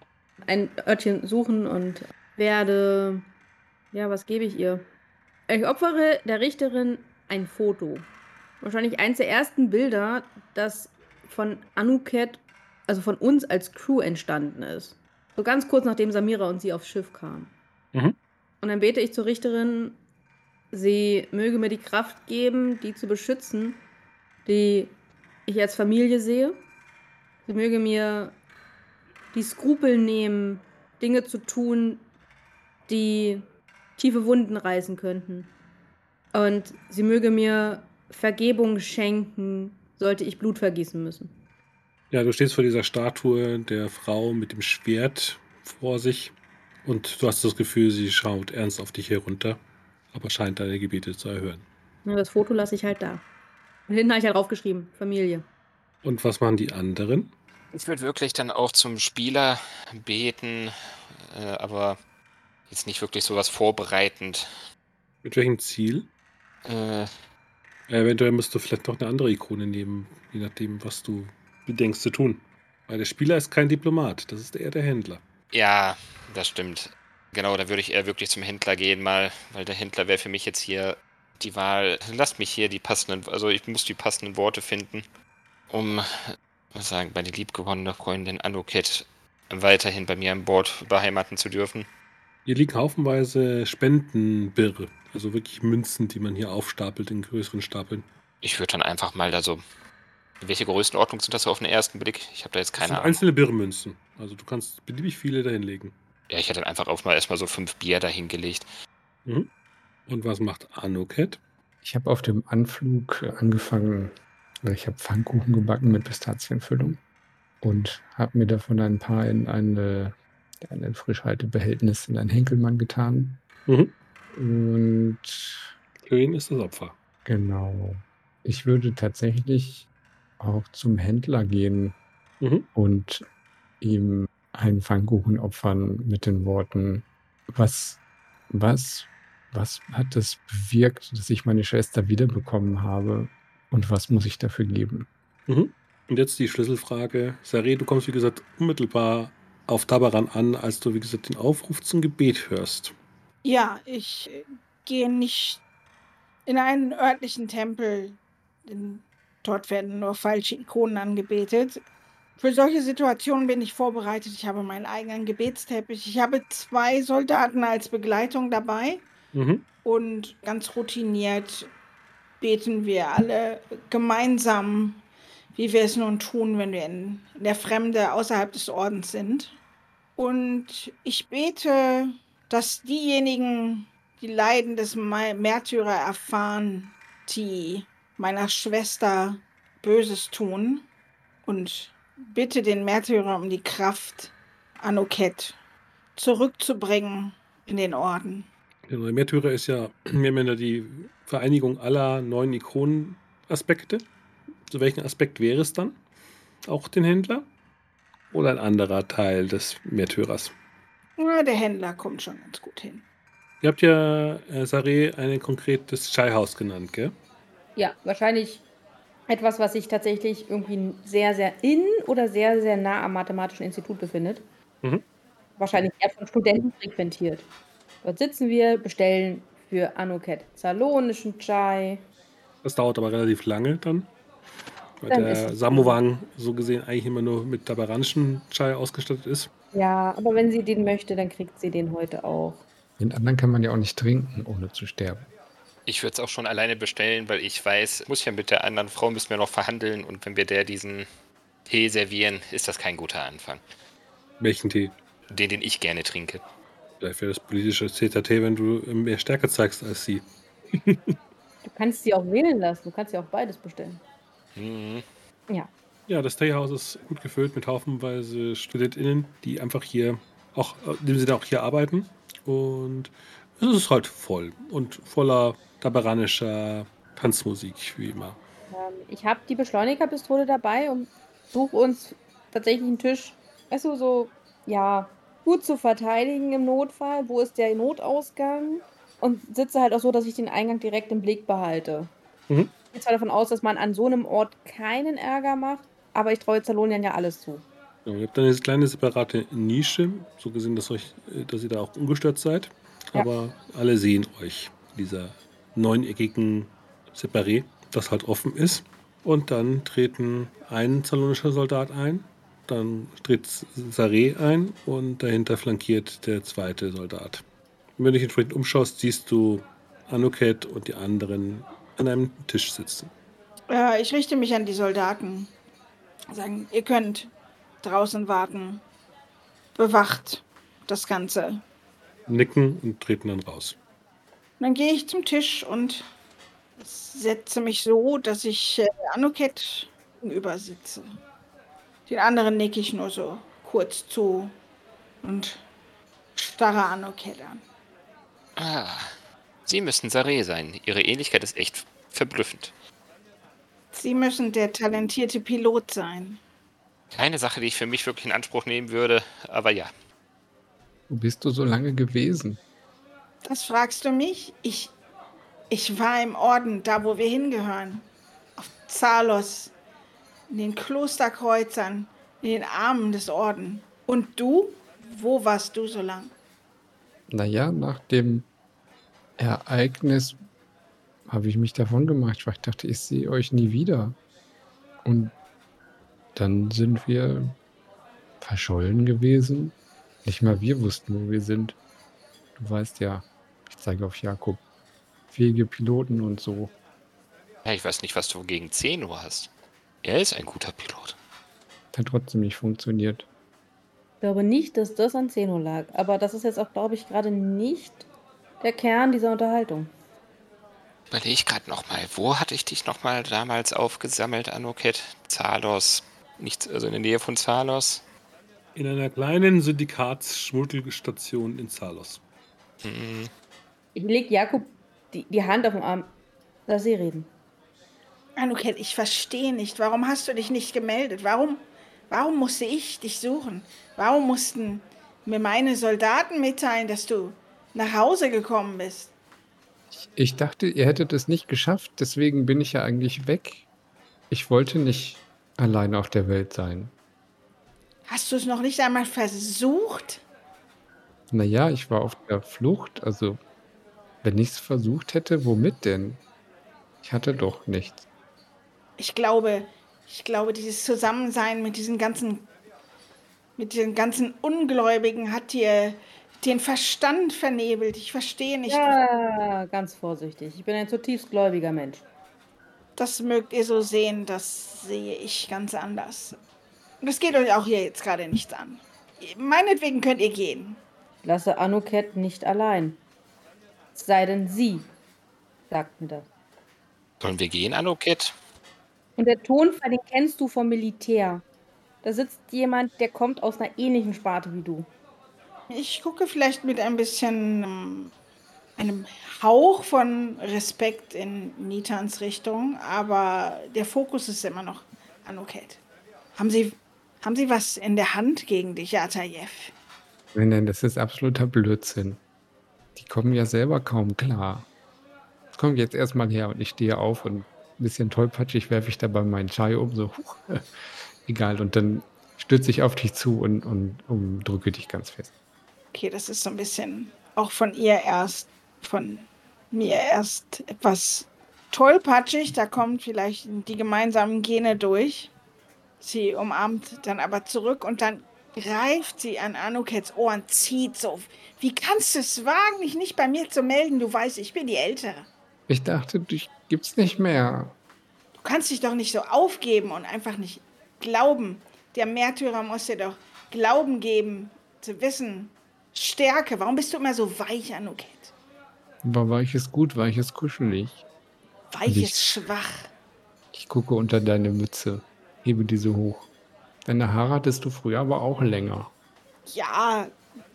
ein Örtchen suchen und werde. Ja, was gebe ich ihr? Ich opfere der Richterin ein Foto. Wahrscheinlich eins der ersten Bilder, das von Anuket, also von uns als Crew entstanden ist. So ganz kurz nachdem Samira und sie aufs Schiff kamen. Mhm. Und dann bete ich zur Richterin, sie möge mir die Kraft geben, die zu beschützen, die ich als Familie sehe. Sie möge mir die Skrupel nehmen, Dinge zu tun, die tiefe Wunden reißen könnten. Und sie möge mir Vergebung schenken, sollte ich Blut vergießen müssen. Ja, du stehst vor dieser Statue der Frau mit dem Schwert vor sich und du hast das Gefühl, sie schaut ernst auf dich herunter, aber scheint deine Gebete zu erhören. Ja, das Foto lasse ich halt da. Und hinten habe ich halt draufgeschrieben, Familie. Und was machen die anderen? Ich würde wirklich dann auch zum Spieler beten, äh, aber jetzt nicht wirklich sowas vorbereitend. Mit welchem Ziel? Äh, Eventuell musst du vielleicht noch eine andere Ikone nehmen, je nachdem, was du gedenkst zu tun. Weil der Spieler ist kein Diplomat, das ist eher der Händler. ja, das stimmt. Genau, da würde ich eher wirklich zum Händler gehen mal, weil der Händler wäre für mich jetzt hier die Wahl. Lasst mich hier die passenden, also ich muss die passenden Worte finden, um, was sagen, meine liebgewonnene Freundin Anuket weiterhin bei mir an Bord beheimaten zu dürfen. Hier liegen haufenweise Spendenbirre, also wirklich Münzen, die man hier aufstapelt in größeren Stapeln. Ich würde dann einfach mal da so. In welcher Größenordnung sind das auf den ersten Blick? Ich habe da jetzt Das keine sind Ahnung. einzelne Birremünzen. Also du kannst beliebig viele dahinlegen. Ja, ich hätte dann einfach auch mal erstmal so fünf Bier dahingelegt. Und was macht Anuket? Ich habe auf dem Anflug angefangen, ich habe Pfannkuchen gebacken mit Pistazienfüllung und habe mir davon ein paar in eine, in ein Frischhaltebehältnis in einen Henkelmann getan. Mhm. Und Für ist das Opfer. genau, ich würde tatsächlich auch zum Händler gehen Mhm. und ihm einen Pfannkuchen opfern mit den Worten, was, was, was hat es bewirkt, dass ich meine Schwester wiederbekommen habe und was muss ich dafür geben? Mhm. Und jetzt die Schlüsselfrage. Saré, du kommst, wie gesagt, unmittelbar auf Tabaran an, als du, wie gesagt, den Aufruf zum Gebet hörst. Ja, ich äh, gehe nicht in einen örtlichen Tempel, denn dort werden nur falsche Ikonen angebetet. Für solche Situationen bin ich vorbereitet. Ich habe meinen eigenen Gebetsteppich. Ich habe zwei Soldaten als Begleitung dabei Mhm. und ganz routiniert beten wir alle gemeinsam, wie wir es nun tun, wenn wir in der Fremde außerhalb des Ordens sind. Und ich bete, dass diejenigen, die Leiden des Märtyrer erfahren, die meiner Schwester Böses tun, und bitte den Märtyrer um die Kraft, Anuket zurückzubringen in den Orden. Der Märtyrer ist ja mehr oder weniger die Vereinigung aller neuen Ikonenaspekte. Zu welchem Aspekt wäre es dann? Auch den Händler? Oder ein anderer Teil des Märtyrers? Na, der Händler kommt schon ganz gut hin. Ihr habt ja, äh, Saré, ein konkretes Scheihaus genannt, gell? Ja, wahrscheinlich etwas, was sich tatsächlich irgendwie sehr, sehr in oder sehr, sehr nah am Mathematischen Institut befindet. Mhm. Wahrscheinlich eher von Studenten frequentiert. Dort sitzen wir, bestellen für Anuket salonischen Chai. Das dauert aber relativ lange dann. Weil Dann der Samovan so gesehen eigentlich immer nur mit tabaranischen Chai ausgestattet ist. Ja, aber wenn sie den möchte, dann kriegt sie den heute auch. Den anderen kann man ja auch nicht trinken, ohne zu sterben. Ich würde es auch schon alleine bestellen, weil ich weiß, muss ja mit der anderen Frau müssen wir noch verhandeln und wenn wir der diesen Tee servieren, ist das kein guter Anfang. Welchen Tee? Den, den ich gerne trinke. Vielleicht wäre das politische ZT, wenn du mehr Stärke zeigst als sie. Du kannst sie auch wählen lassen. Du kannst ja auch beides bestellen. Mhm. Ja. Ja, das Teehaus ist gut gefüllt mit haufenweise StudentInnen, die einfach hier auch, in dem Sinne auch hier arbeiten. Und es ist halt voll und voller tabaranischer Tanzmusik, wie immer. Ähm, ich habe die Beschleunigerpistole dabei und suche uns tatsächlich einen Tisch, weißt du, so, ja, gut zu verteidigen im Notfall. Wo ist der Notausgang? Und sitze halt auch so, dass ich den Eingang direkt im Blick behalte. Mhm. Ich gehe zwar davon aus, dass man an so einem Ort keinen Ärger macht, aber ich traue Zalonian ja alles zu. Ja, ihr habt dann eine kleine separate Nische, so gesehen, dass, euch, äh, dass ihr da auch ungestört seid. Ja. Aber alle sehen euch, dieser neuneckigen Separé, das halt offen ist. Und dann treten ein zalonischer Soldat ein, dann tritt Saré ein und dahinter flankiert der zweite Soldat. Und wenn du dich entsprechend umschaust, siehst du Anuket und die anderen an einem Tisch sitzen. Äh, ich richte mich an die Soldaten. Sagen, ihr könnt draußen warten. Bewacht das Ganze. Nicken und treten dann raus. Dann gehe ich zum Tisch und setze mich so, dass ich äh, Anuket gegenüber sitze. Den anderen nicke ich nur so kurz zu und starre Anuket an. Ah, Sie müssen Saré sein. Ihre Ähnlichkeit ist echt verblüffend. Sie müssen der talentierte Pilot sein. Keine Sache, die ich für mich wirklich in Anspruch nehmen würde, aber ja. Wo bist du so lange gewesen? Das fragst du mich? Ich, ich war im Orden, da wo wir hingehören. Auf Zalos, in den Klosterkreuzern, in den Armen des Orden. Und du? Wo warst du so lang? Naja, nach dem Ereignis habe ich mich davon gemacht, weil ich dachte, ich sehe euch nie wieder. Und dann sind wir verschollen gewesen. Nicht mal wir wussten, wo wir sind. Du weißt ja, ich zeige auf Jakob. Fähige Piloten und so. ja. Ich weiß nicht, was du gegen Zeno hast. Er ist ein guter Pilot. Hat trotzdem nicht funktioniert. Ich glaube nicht, dass das an Zeno lag. Aber das ist jetzt auch, glaube ich, gerade nicht der Kern dieser Unterhaltung. Überlege ich gerade nochmal, wo hatte ich dich nochmal damals aufgesammelt, Anoket? Zalos. Nicht, also in der Nähe von Zalos. In einer kleinen Syndikatsschmuggelstation in Zalos. Hm, Ich lege Jakob die, die Hand auf den Arm. Lass sie reden. Anuket, ich verstehe nicht. Warum hast du dich nicht gemeldet? Warum, warum musste ich dich suchen? Warum mussten mir meine Soldaten mitteilen, dass du nach Hause gekommen bist? Ich, ich dachte, ihr hättet es nicht geschafft, deswegen bin ich ja eigentlich weg. Ich wollte nicht allein auf der Welt sein. Hast du es noch nicht einmal versucht? Naja, ich war auf der Flucht, also wenn ich es versucht hätte, womit denn? Ich hatte doch nichts. Ich glaube, ich glaube, dieses Zusammensein mit diesen ganzen, mit diesen ganzen Ungläubigen hat dir den Verstand vernebelt. Ich verstehe nicht. Ja, ganz vorsichtig. Ich bin ein zutiefst gläubiger Mensch. Das mögt ihr so sehen, das sehe ich ganz anders. Und das geht euch auch hier jetzt gerade nichts an. Meinetwegen könnt ihr gehen. Ich lasse Anuket nicht allein. Es sei denn, sie sagt mir das. Sollen wir gehen, Anoket? Und der Tonfall, den kennst du vom Militär. Da sitzt jemand, der kommt aus einer ähnlichen Sparte wie du. Ich gucke vielleicht mit ein bisschen ähm, einem Hauch von Respekt in Nitans Richtung, aber der Fokus ist immer noch Anuket. Haben Sie, haben Sie was in der Hand gegen dich, Atayev? Nein, nein, das ist absoluter Blödsinn. Die kommen ja selber kaum klar. Komm jetzt erstmal her und ich stehe auf und ein bisschen tollpatschig, werfe ich dabei meinen Chai um, so, huch, egal. Und dann stürze ich auf dich zu und, und, und drücke dich ganz fest. Okay, das ist so ein bisschen auch von ihr erst, von mir erst etwas tollpatschig. Da kommt vielleicht die gemeinsamen Gene durch. Sie umarmt dann aber zurück und dann greift sie an Anukets Ohr und zieht so. Wie kannst du es wagen, dich nicht bei mir zu melden? Du weißt, ich bin die Ältere. Ich dachte, dich gibt's nicht mehr. Du kannst dich doch nicht so aufgeben und einfach nicht glauben. Der Märtyrer muss dir doch Glauben geben, zu wissen, Stärke. Warum bist du immer so weich, Anuket? Aber weich ist gut, weich ist kuschelig. Weich ich- ist schwach. Ich gucke unter deine Mütze, hebe diese hoch. Deine Haare hattest du früher aber auch länger. Ja,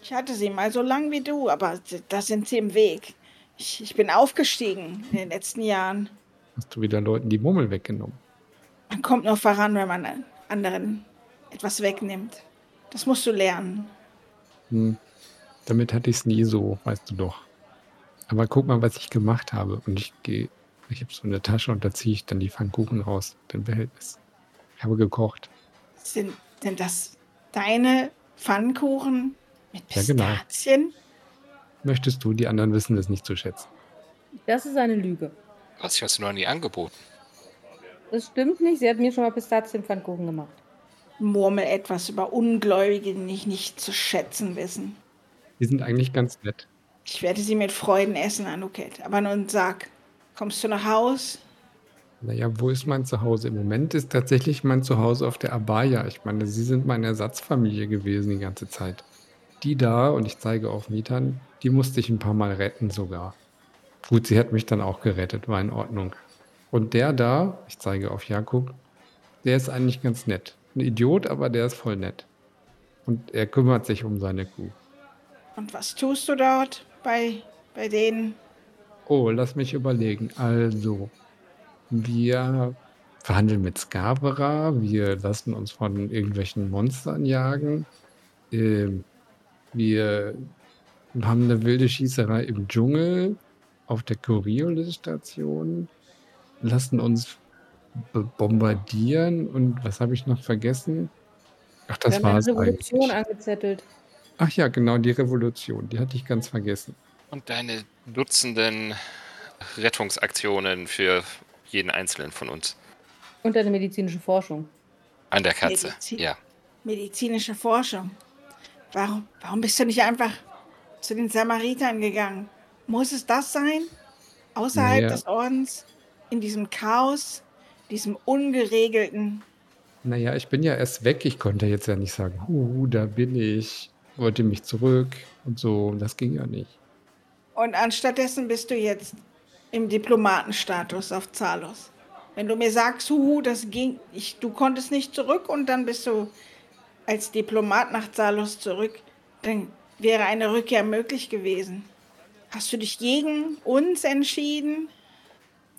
ich hatte sie mal so lang wie du, aber da sind sie im Weg. Ich, ich bin aufgestiegen in den letzten Jahren. Hast du wieder Leuten die Mummel weggenommen? Man kommt nur voran, wenn man anderen etwas wegnimmt. Das musst du lernen. Hm. Damit hatte ich es nie so, weißt du doch. Aber guck mal, was ich gemacht habe. Und ich gehe, ich habe so eine Tasche und da ziehe ich dann die Pfannkuchen raus, den Behältnis. Ich habe gekocht. Sind denn das deine Pfannkuchen mit Ja, genau. Pistazien? Möchtest du, die anderen wissen das nicht zu schätzen. Das ist eine Lüge. Was hast du noch nie angeboten? Das stimmt nicht. Sie hat mir schon mal Pistazienpfannkuchen gemacht. Murmel etwas über Ungläubige, die ich nicht zu schätzen wissen. Die sind eigentlich ganz nett. Ich werde sie mit Freuden essen, Anuket. Aber nun sag, kommst du nach Haus? Naja, wo ist mein Zuhause? Im Moment ist tatsächlich mein Zuhause auf der Abaya. Ich meine, sie sind meine Ersatzfamilie gewesen die ganze Zeit. Die da, und ich zeige auf Mietern, die musste ich ein paar Mal retten sogar. Gut, sie hat mich dann auch gerettet, war in Ordnung. Und der da, ich zeige auf Jakob, der ist eigentlich ganz nett. Ein Idiot, aber der ist voll nett. Und er kümmert sich um seine Kuh. Und was tust du dort bei, bei denen? Oh, lass mich überlegen. Also, wir verhandeln mit Scarbera, wir lassen uns von irgendwelchen Monstern jagen. Ähm, wir haben eine wilde Schießerei im Dschungel auf der Coriolis-Station, lassen uns bombardieren und was habe ich noch vergessen? Ach, das war es Revolution eigentlich. angezettelt. Ach ja, genau, die Revolution, die hatte ich ganz vergessen. Und deine Dutzenden Rettungsaktionen für jeden Einzelnen von uns. Und eine medizinische Forschung. An der Katze. Medizin. Ja. Medizinische Forschung. Warum, warum bist du nicht einfach zu den Samaritern gegangen? Muss es das sein? Außerhalb Naja. des Ordens? In diesem Chaos? Diesem ungeregelten? Naja, ich bin ja erst weg. Ich konnte jetzt ja nicht sagen, hu, da bin ich, wollte mich zurück und so. Das ging ja nicht. Und anstattdessen bist du jetzt im Diplomatenstatus auf Zalos. Wenn du mir sagst, huhu, das ging, ich, du konntest nicht zurück und dann bist du als Diplomat nach Zalos zurück, dann wäre eine Rückkehr möglich gewesen. Hast du dich gegen uns entschieden?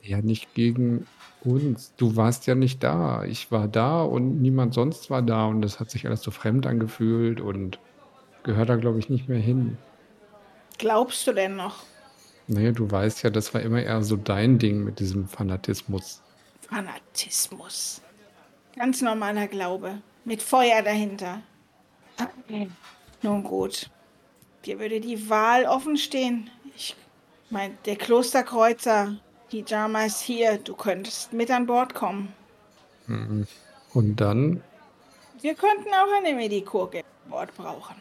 Ja, nicht gegen uns. Du warst ja nicht da. Ich war da und niemand sonst war da und das hat sich alles so fremd angefühlt und gehört da, glaube ich, nicht mehr hin. Glaubst du denn noch? Naja, du weißt ja, das war immer eher so dein Ding mit diesem Fanatismus. Fanatismus. Ganz normaler Glaube. Mit Feuer dahinter. Nun gut. Dir würde die Wahl offen stehen. Ich mein, der Klosterkreuzer, die Jama ist hier. Du könntest mit an Bord kommen. Mhm. Und dann, Wir könnten auch eine Medikurge an Bord brauchen.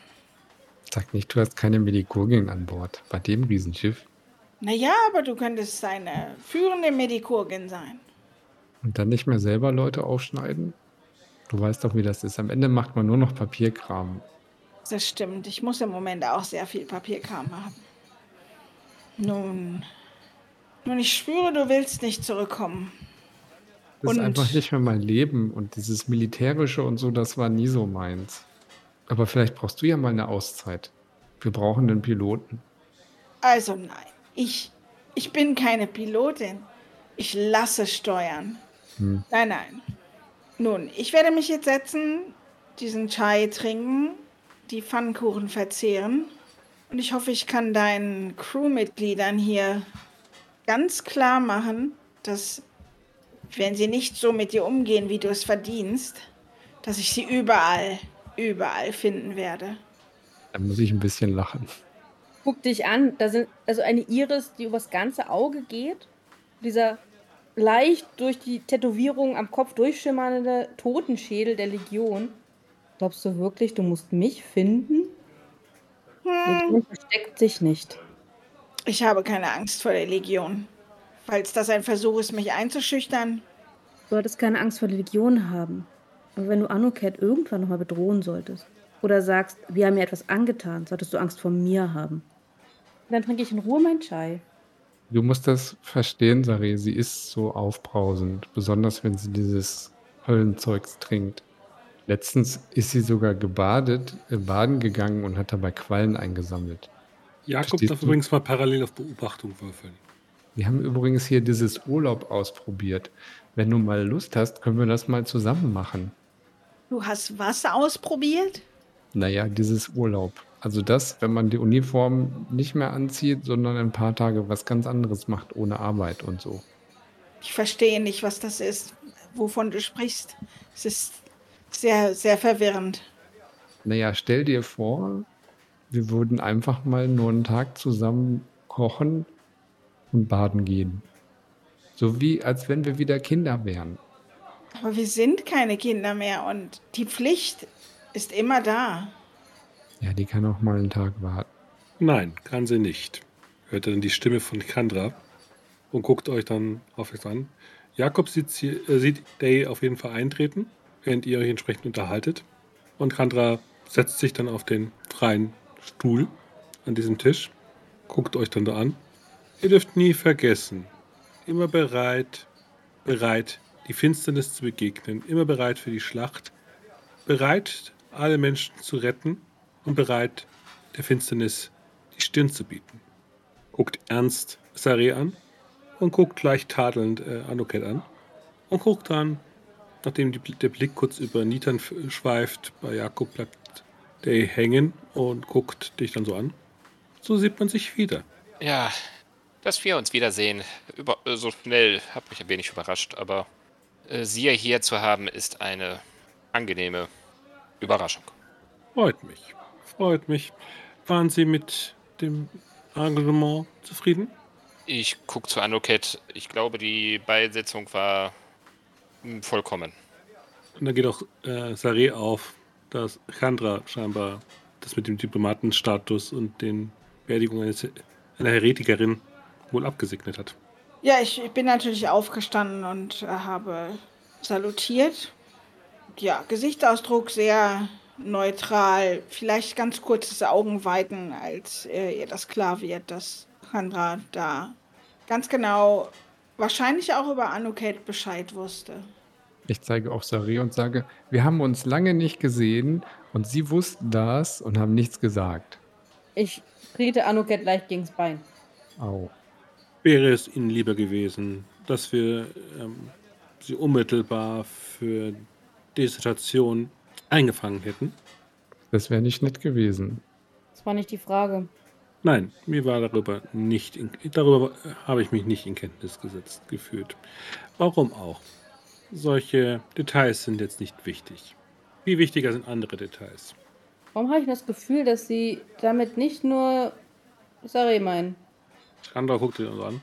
sag nicht, du hast keine Medikurgin an Bord. Bei dem Riesenschiff. Naja, aber du könntest eine führende Medikurgin sein. Und dann nicht mehr selber Leute aufschneiden? Du weißt doch, wie das ist. Am Ende macht man nur noch Papierkram. Das stimmt. Ich muss im Moment auch sehr viel Papierkram haben. Nun. Nun, ich spüre, du willst nicht zurückkommen. Das ist Und- einfach nicht mehr mein Leben. Und dieses Militärische und so, das war nie so meins. Aber vielleicht brauchst du ja mal eine Auszeit. Wir brauchen einen Piloten. Also nein, ich, ich bin keine Pilotin. Ich lasse steuern. Hm. Nein, nein. Nun, ich werde mich jetzt setzen, diesen Chai trinken, die Pfannkuchen verzehren. Und ich hoffe, ich kann deinen Crewmitgliedern hier ganz klar machen, dass wenn sie nicht so mit dir umgehen, wie du es verdienst, dass ich sie überall, überall finden werde. Da muss ich ein bisschen lachen. Guck dich an, da sind also eine Iris, die übers ganze Auge geht. Dieser leicht durch die Tätowierung am Kopf durchschimmernde Totenschädel der Legion. Glaubst du wirklich, du musst mich finden? Hm. Legion versteckt sich nicht. Ich habe keine Angst vor der Legion. Falls das ein Versuch ist, mich einzuschüchtern, Du solltest keine Angst vor der Legion haben. Aber wenn du Anuket irgendwann nochmal bedrohen solltest oder sagst, wir haben mir etwas angetan, solltest du Angst vor mir haben. Dann trinke ich in Ruhe mein Chai. Du musst das verstehen, Sari. Sie ist so aufbrausend, besonders wenn sie dieses Höllenzeugs trinkt. Letztens ist sie sogar gebadet, äh, baden gegangen und hat dabei Quallen eingesammelt. Jakob Verstehst darf du? übrigens mal parallel auf Beobachtung würfeln. Wir haben übrigens hier dieses Urlaub ausprobiert. Wenn du mal Lust hast, können wir das mal zusammen machen. du hast was ausprobiert? Naja, dieses Urlaub. Also das, wenn man die Uniform nicht mehr anzieht, sondern ein paar Tage was ganz anderes macht, ohne Arbeit und so. Ich verstehe nicht, was das ist, wovon du sprichst. Es ist sehr, sehr verwirrend. Naja, stell dir vor, wir würden einfach mal nur einen Tag zusammen kochen und baden gehen. So wie, als wenn wir wieder Kinder wären. Aber wir sind keine Kinder mehr und die Pflicht ist immer da. Ja, die kann auch mal einen Tag warten. Nein, kann sie nicht. Hört ihr dann die Stimme von Kandra und guckt euch dann aufmerksam an. Jakob sieht, sie, äh, sieht Day auf jeden Fall eintreten, während ihr euch entsprechend unterhaltet. Und Kandra setzt sich dann auf den freien Stuhl an diesem Tisch, guckt euch dann da an. Ihr dürft nie vergessen, immer bereit, bereit, die Finsternis zu begegnen, immer bereit für die Schlacht, bereit, alle Menschen zu retten und bereit, der Finsternis die Stirn zu bieten. Guckt ernst Sare an und guckt leicht tadelnd äh, Anuket an und guckt dann, nachdem die, der Blick kurz über Nitan schweift, bei Jakob bleibt der hängen und guckt dich dann so an. So sieht man sich wieder. Ja, dass wir uns wiedersehen, über, äh, so schnell, hat mich ein wenig überrascht, aber äh, Sie hier zu haben, ist eine angenehme Überraschung. Freut mich. Freut mich. Waren Sie mit dem Engagement zufrieden? Ich gucke zu Anoket. Ich glaube, die Beisetzung war vollkommen. Und dann geht auch äh, Sare auf, dass Chandra scheinbar das mit dem Diplomatenstatus und den Beerdigung eines, einer Heretikerin wohl abgesegnet hat. Ja, ich, ich bin natürlich aufgestanden und äh, habe salutiert. Ja, Gesichtsausdruck sehr neutral, vielleicht ganz kurzes Augenweiten, als äh, ihr das klar wird, dass Chandra da ganz genau, wahrscheinlich auch über Anuket Bescheid wusste. Ich zeige auf Sari und sage, wir haben uns lange nicht gesehen und sie wussten das und haben nichts gesagt. Ich trete Anuket leicht gegens Bein. Au. Wäre es Ihnen lieber gewesen, dass wir ähm, Sie unmittelbar für Dissertation eingefangen hätten? Das wäre nicht nett gewesen. Das war nicht die Frage. Nein, mir war darüber nicht, in, darüber habe ich mich nicht in Kenntnis gesetzt gefühlt. Warum auch? Solche Details sind jetzt nicht wichtig. Viel wichtiger sind andere Details. Warum habe ich das Gefühl, dass sie damit nicht nur Sare meinen? Chandra guckt ihn so an.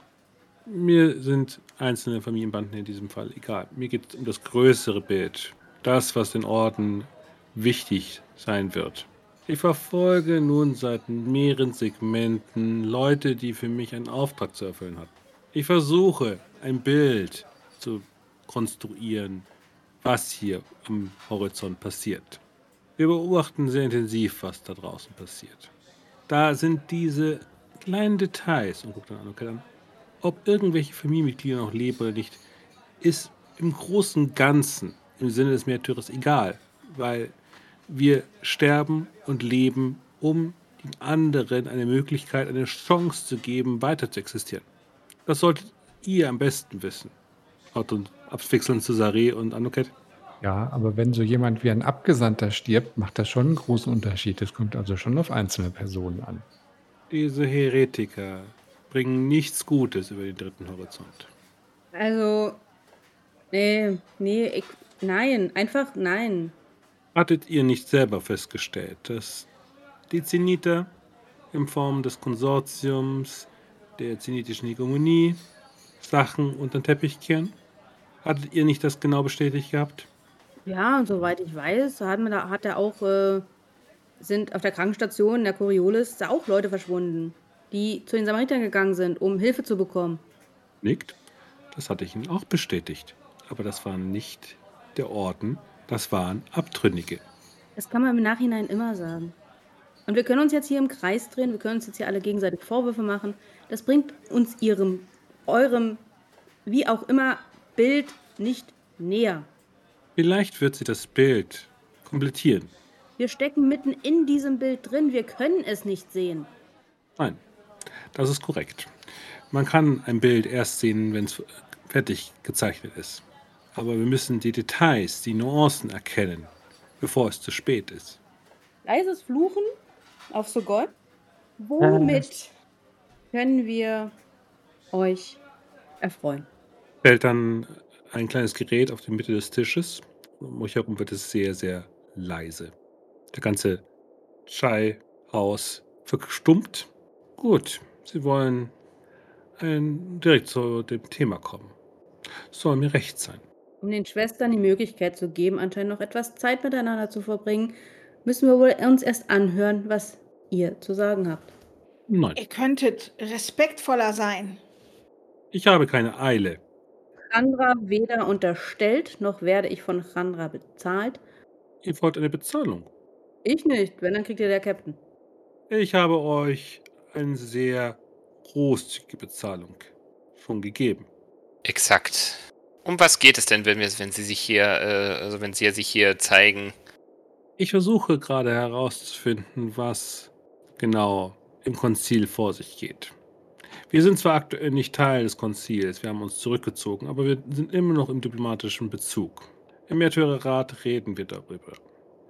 Mir sind einzelne Familienbanden in diesem Fall egal. Mir geht es um das größere Bild. Das, was den Orden wichtig sein wird. Ich verfolge nun seit mehreren Segmenten Leute, die für mich einen Auftrag zu erfüllen hatten. Ich versuche, ein Bild zu konstruieren, was hier am Horizont passiert. Wir beobachten sehr intensiv, was da draußen passiert. Da sind diese kleinen Details, und guckt dann an, ob irgendwelche Familienmitglieder noch leben oder nicht, ist im Großen Ganzen, im Sinne des Märtyrers, egal, weil wir sterben und leben, um den anderen eine Möglichkeit, eine Chance zu geben, weiter zu existieren. Das solltet ihr am besten wissen. Und abwechselnd zu Sare und Anuket. Ja, aber wenn so jemand wie ein Abgesandter stirbt, macht das schon einen großen Unterschied. Es kommt also schon auf einzelne Personen an. Diese Heretiker bringen nichts Gutes über den dritten Horizont. Also, Nee, nee, ich, nein, einfach nein. Hattet ihr nicht selber festgestellt, dass die Zeniter in Form des Konsortiums, der zenitischen Hegemonie, Sachen unter den Teppich kehren? Hattet ihr nicht das genau bestätigt gehabt? Ja, und soweit ich weiß, hat, man da, hat er auch, äh, sind auf der Krankenstation der Coriolis da auch Leute verschwunden, die zu den Samaritern gegangen sind, um Hilfe zu bekommen. Nickt. Das hatte ich Ihnen auch bestätigt. Aber das waren nicht der Orden, das waren Abtrünnige. Das kann man im Nachhinein immer sagen. Und wir können uns jetzt hier im Kreis drehen, wir können uns jetzt hier alle gegenseitig Vorwürfe machen. Das bringt uns ihrem, eurem, wie auch immer, Bild nicht näher. Vielleicht wird sie das Bild komplettieren. Wir stecken mitten in diesem Bild drin, wir können es nicht sehen. Nein, das ist korrekt. Man kann ein Bild erst sehen, wenn es fertig gezeichnet ist. Aber wir müssen die Details, die Nuancen erkennen, bevor es zu spät ist. Leises Fluchen auf Sogol. Womit können wir euch erfreuen? Stellt dann ein kleines Gerät auf die Mitte des Tisches. Um euch herum wird es sehr, sehr leise. Der ganze Chai-Haus verstummt. Gut, Sie wollen ein, direkt zu dem Thema kommen. Soll mir recht sein. Um den Schwestern die Möglichkeit zu geben, anscheinend noch etwas Zeit miteinander zu verbringen, müssen wir wohl uns erst anhören, was ihr zu sagen habt. Nein, Ihr könntet respektvoller sein. ich habe keine Eile. Chandra weder unterstellt, noch werde ich von Chandra bezahlt. Ihr wollt eine Bezahlung. Ich nicht, wenn, dann kriegt ihr der Captain. Ich habe euch eine sehr großzügige Bezahlung schon gegeben. Exakt. Um was geht es denn, wenn, wir, wenn Sie sich hier, äh, also wenn Sie sich hier zeigen? Ich versuche gerade herauszufinden, was genau im Konzil vor sich geht. Wir sind zwar aktuell nicht Teil des Konzils, wir haben uns zurückgezogen, aber wir sind immer noch im diplomatischen Bezug. Im Märtyrerrat reden wir darüber,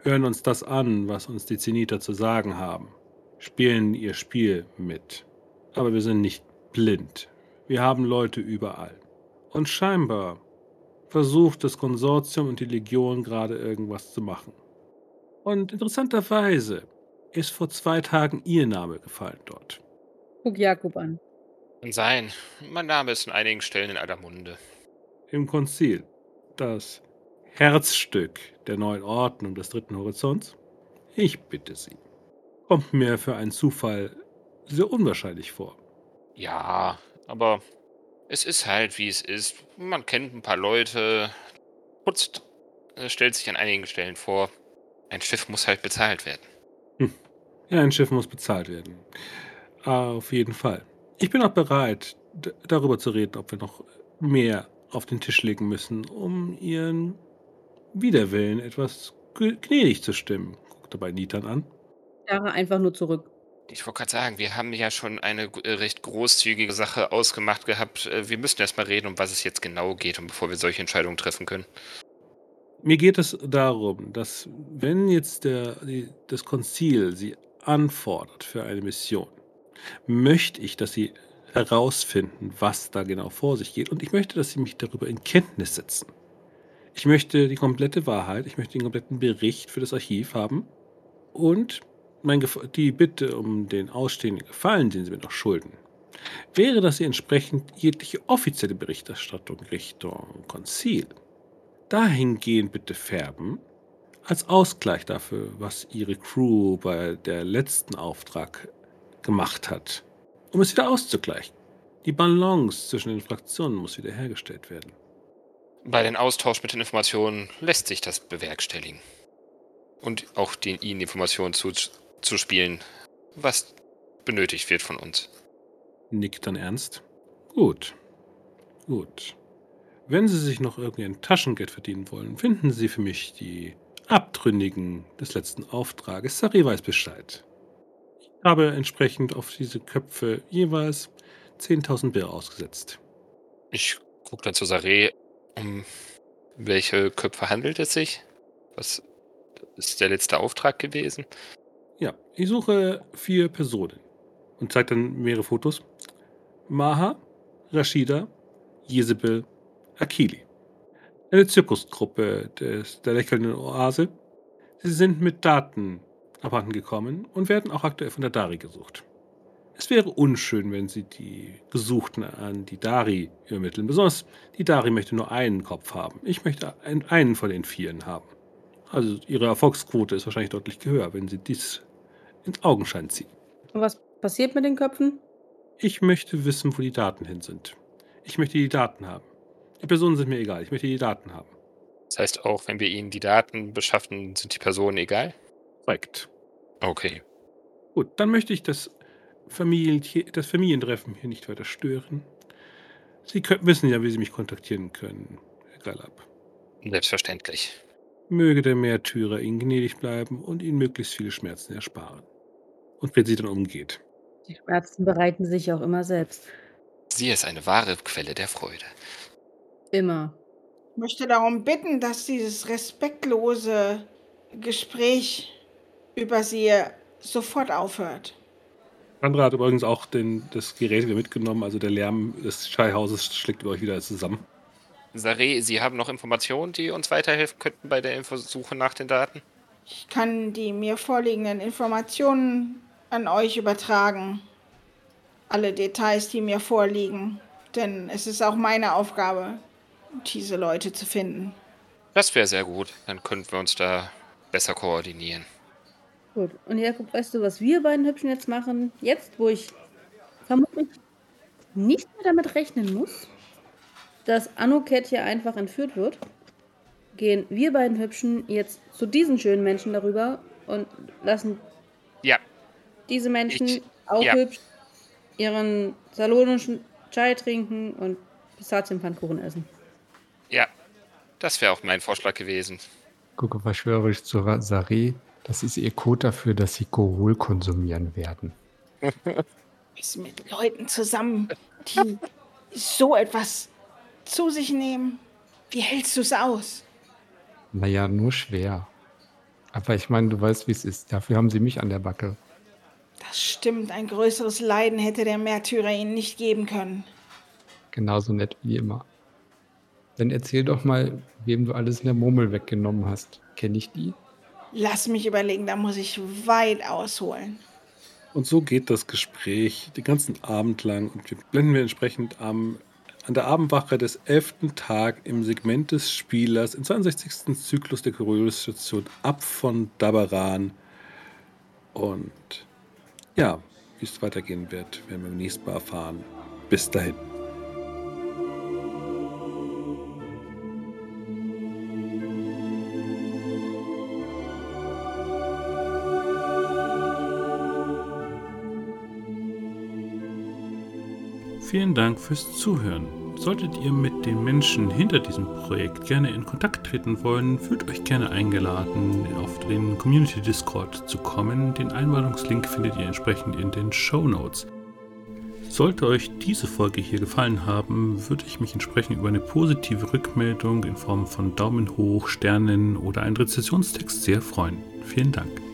hören uns das an, was uns die Zeniter zu sagen haben, spielen ihr Spiel mit. Aber wir sind nicht blind. Wir haben Leute überall. Und scheinbar versucht das Konsortium und die Legion gerade irgendwas zu machen. Und interessanterweise ist vor zwei Tagen ihr Name gefallen dort. Guck Jakob an. Kann sein. Mein Name ist an einigen Stellen in aller Munde. Im Konzil. Das Herzstück der neuen Ordnung des dritten Horizonts. Ich bitte Sie. Kommt mir für einen Zufall sehr unwahrscheinlich vor. Ja, aber es ist halt, wie es ist. Man kennt ein paar Leute, putzt, äh, stellt sich an einigen Stellen vor. Ein Schiff muss halt bezahlt werden. Ja, ein Schiff muss bezahlt werden. Auf jeden Fall. Ich bin auch bereit, darüber zu reden, ob wir noch mehr auf den Tisch legen müssen, um ihren Widerwillen etwas gnädig zu stimmen. Guckt dabei Nitan an. Jahre einfach nur zurück. Ich wollte gerade sagen, wir haben ja schon eine äh, recht großzügige Sache ausgemacht gehabt. Äh, Wir müssen erst mal reden, um was es jetzt genau geht und bevor wir solche Entscheidungen treffen können. Mir geht es darum, dass wenn jetzt der, die, das Konzil sie anfordert für eine Mission, möchte ich, dass sie herausfinden, was da genau vor sich geht. Und ich möchte, dass sie mich darüber in Kenntnis setzen. Ich möchte die komplette Wahrheit, ich möchte den kompletten Bericht für das Archiv haben und mein die Bitte um den ausstehenden Gefallen, den sie mir noch schulden, wäre, dass sie entsprechend jegliche offizielle Berichterstattung Richtung Konzil dahingehend bitte färben, als Ausgleich dafür, was ihre Crew bei der letzten Auftrag gemacht hat, um es wieder auszugleichen. Die Balance zwischen den Fraktionen muss wiederhergestellt werden. Bei den Austausch mit den Informationen lässt sich das bewerkstelligen. Und auch den Ihnen Informationen zu, zu spielen, was benötigt wird von uns. Nickt dann ernst. Gut. Gut. Wenn Sie sich noch irgendwie ein Taschengeld verdienen wollen, finden Sie für mich die Abtrünnigen des letzten Auftrages. Sari weiß Bescheid. Ich habe entsprechend auf diese Köpfe jeweils 10.000 Bir ausgesetzt. Ich gucke dann zu Saré, um welche Köpfe handelt es sich? Was ist der letzte Auftrag gewesen? Ja, ich suche vier Personen und zeigt dann mehrere Fotos. Maha, Rashida, Jezebel, Akili. Eine Zirkusgruppe des, der lächelnden Oase. Sie sind mit Daten abhanden gekommen und werden auch aktuell von der Dari gesucht. Es wäre unschön, wenn Sie die Gesuchten an die Dari übermitteln. Besonders die Dari möchte nur einen Kopf haben. Ich möchte einen von den Vieren haben. Also Ihre Erfolgsquote ist wahrscheinlich deutlich höher, wenn Sie dies ins Augenschein ziehen. Und was passiert mit den Köpfen? Ich möchte wissen, wo die Daten hin sind. Ich möchte die Daten haben. Die Personen sind mir egal. Ich möchte die Daten haben. Das heißt auch, wenn wir Ihnen die Daten beschaffen, sind die Personen egal? Korrekt. Okay. Gut, dann möchte ich das, Familien, das Familientreffen hier nicht weiter stören. Sie können, wissen ja, wie Sie mich kontaktieren können, Herr Galab. Selbstverständlich. Möge der Märtyrer Ihnen gnädig bleiben und Ihnen möglichst viele Schmerzen ersparen. Und wenn sie dann umgeht. Die Schmerzen bereiten sich auch immer selbst. Sie ist eine wahre Quelle der Freude. Immer. Ich möchte darum bitten, dass dieses respektlose Gespräch über sie sofort aufhört. Sandra hat übrigens auch den, das Gerät wieder mitgenommen, also der Lärm des Scheihauses schlägt über euch wieder zusammen. Sare, Sie haben noch Informationen, die uns weiterhelfen könnten bei der Suche nach den Daten? Ich kann die mir vorliegenden Informationen an euch übertragen. Alle Details, die mir vorliegen. Denn es ist auch meine Aufgabe, diese Leute zu finden. Das wäre sehr gut. Dann könnten wir uns da besser koordinieren. Gut. Und Jakob, weißt du, was wir beiden Hübschen jetzt machen? Jetzt, wo ich vermutlich nicht mehr damit rechnen muss, dass Anuket hier einfach entführt wird, gehen wir beiden Hübschen jetzt zu diesen schönen Menschen darüber und lassen Ja, diese Menschen Ich- auch ja. hübsch ihren salonischen Chai trinken und Pistazienpfannkuchen essen. ja. Das wäre auch mein Vorschlag gewesen. Gucke verschwörerisch zu Sari. Das ist ihr Code dafür, dass sie Kohol konsumieren werden. Ist mit Leuten zusammen, die so etwas zu sich nehmen. Wie hältst du es aus? Naja, nur schwer. Aber ich meine, du weißt, wie es ist. Dafür haben sie mich an der Backe. Stimmt, ein größeres Leiden hätte der Märtyrer ihnen nicht geben können. Genauso nett wie immer. Dann erzähl doch mal, wem du alles in der Murmel weggenommen hast. Kenne ich die? Lass mich überlegen, da muss ich weit ausholen. Und so geht das Gespräch den ganzen Abend lang und wir blenden wir entsprechend am, an der Abendwache des 11. Tag im Segment des Spielers im 62. Zyklus der Curiosity-Station ab von Dabaran. Und ja, wie es weitergehen wird, werden wir beim nächsten Mal erfahren. Bis dahin. Vielen Dank fürs Zuhören. Solltet ihr mit den Menschen hinter diesem Projekt gerne in Kontakt treten wollen, fühlt euch gerne eingeladen, auf den Community Discord zu kommen. Den Einladungslink findet ihr entsprechend in den Show Notes. Sollte euch diese Folge hier gefallen haben, würde ich mich entsprechend über eine positive Rückmeldung in Form von Daumen hoch, Sternen oder einen Rezessionstext sehr freuen. Vielen Dank.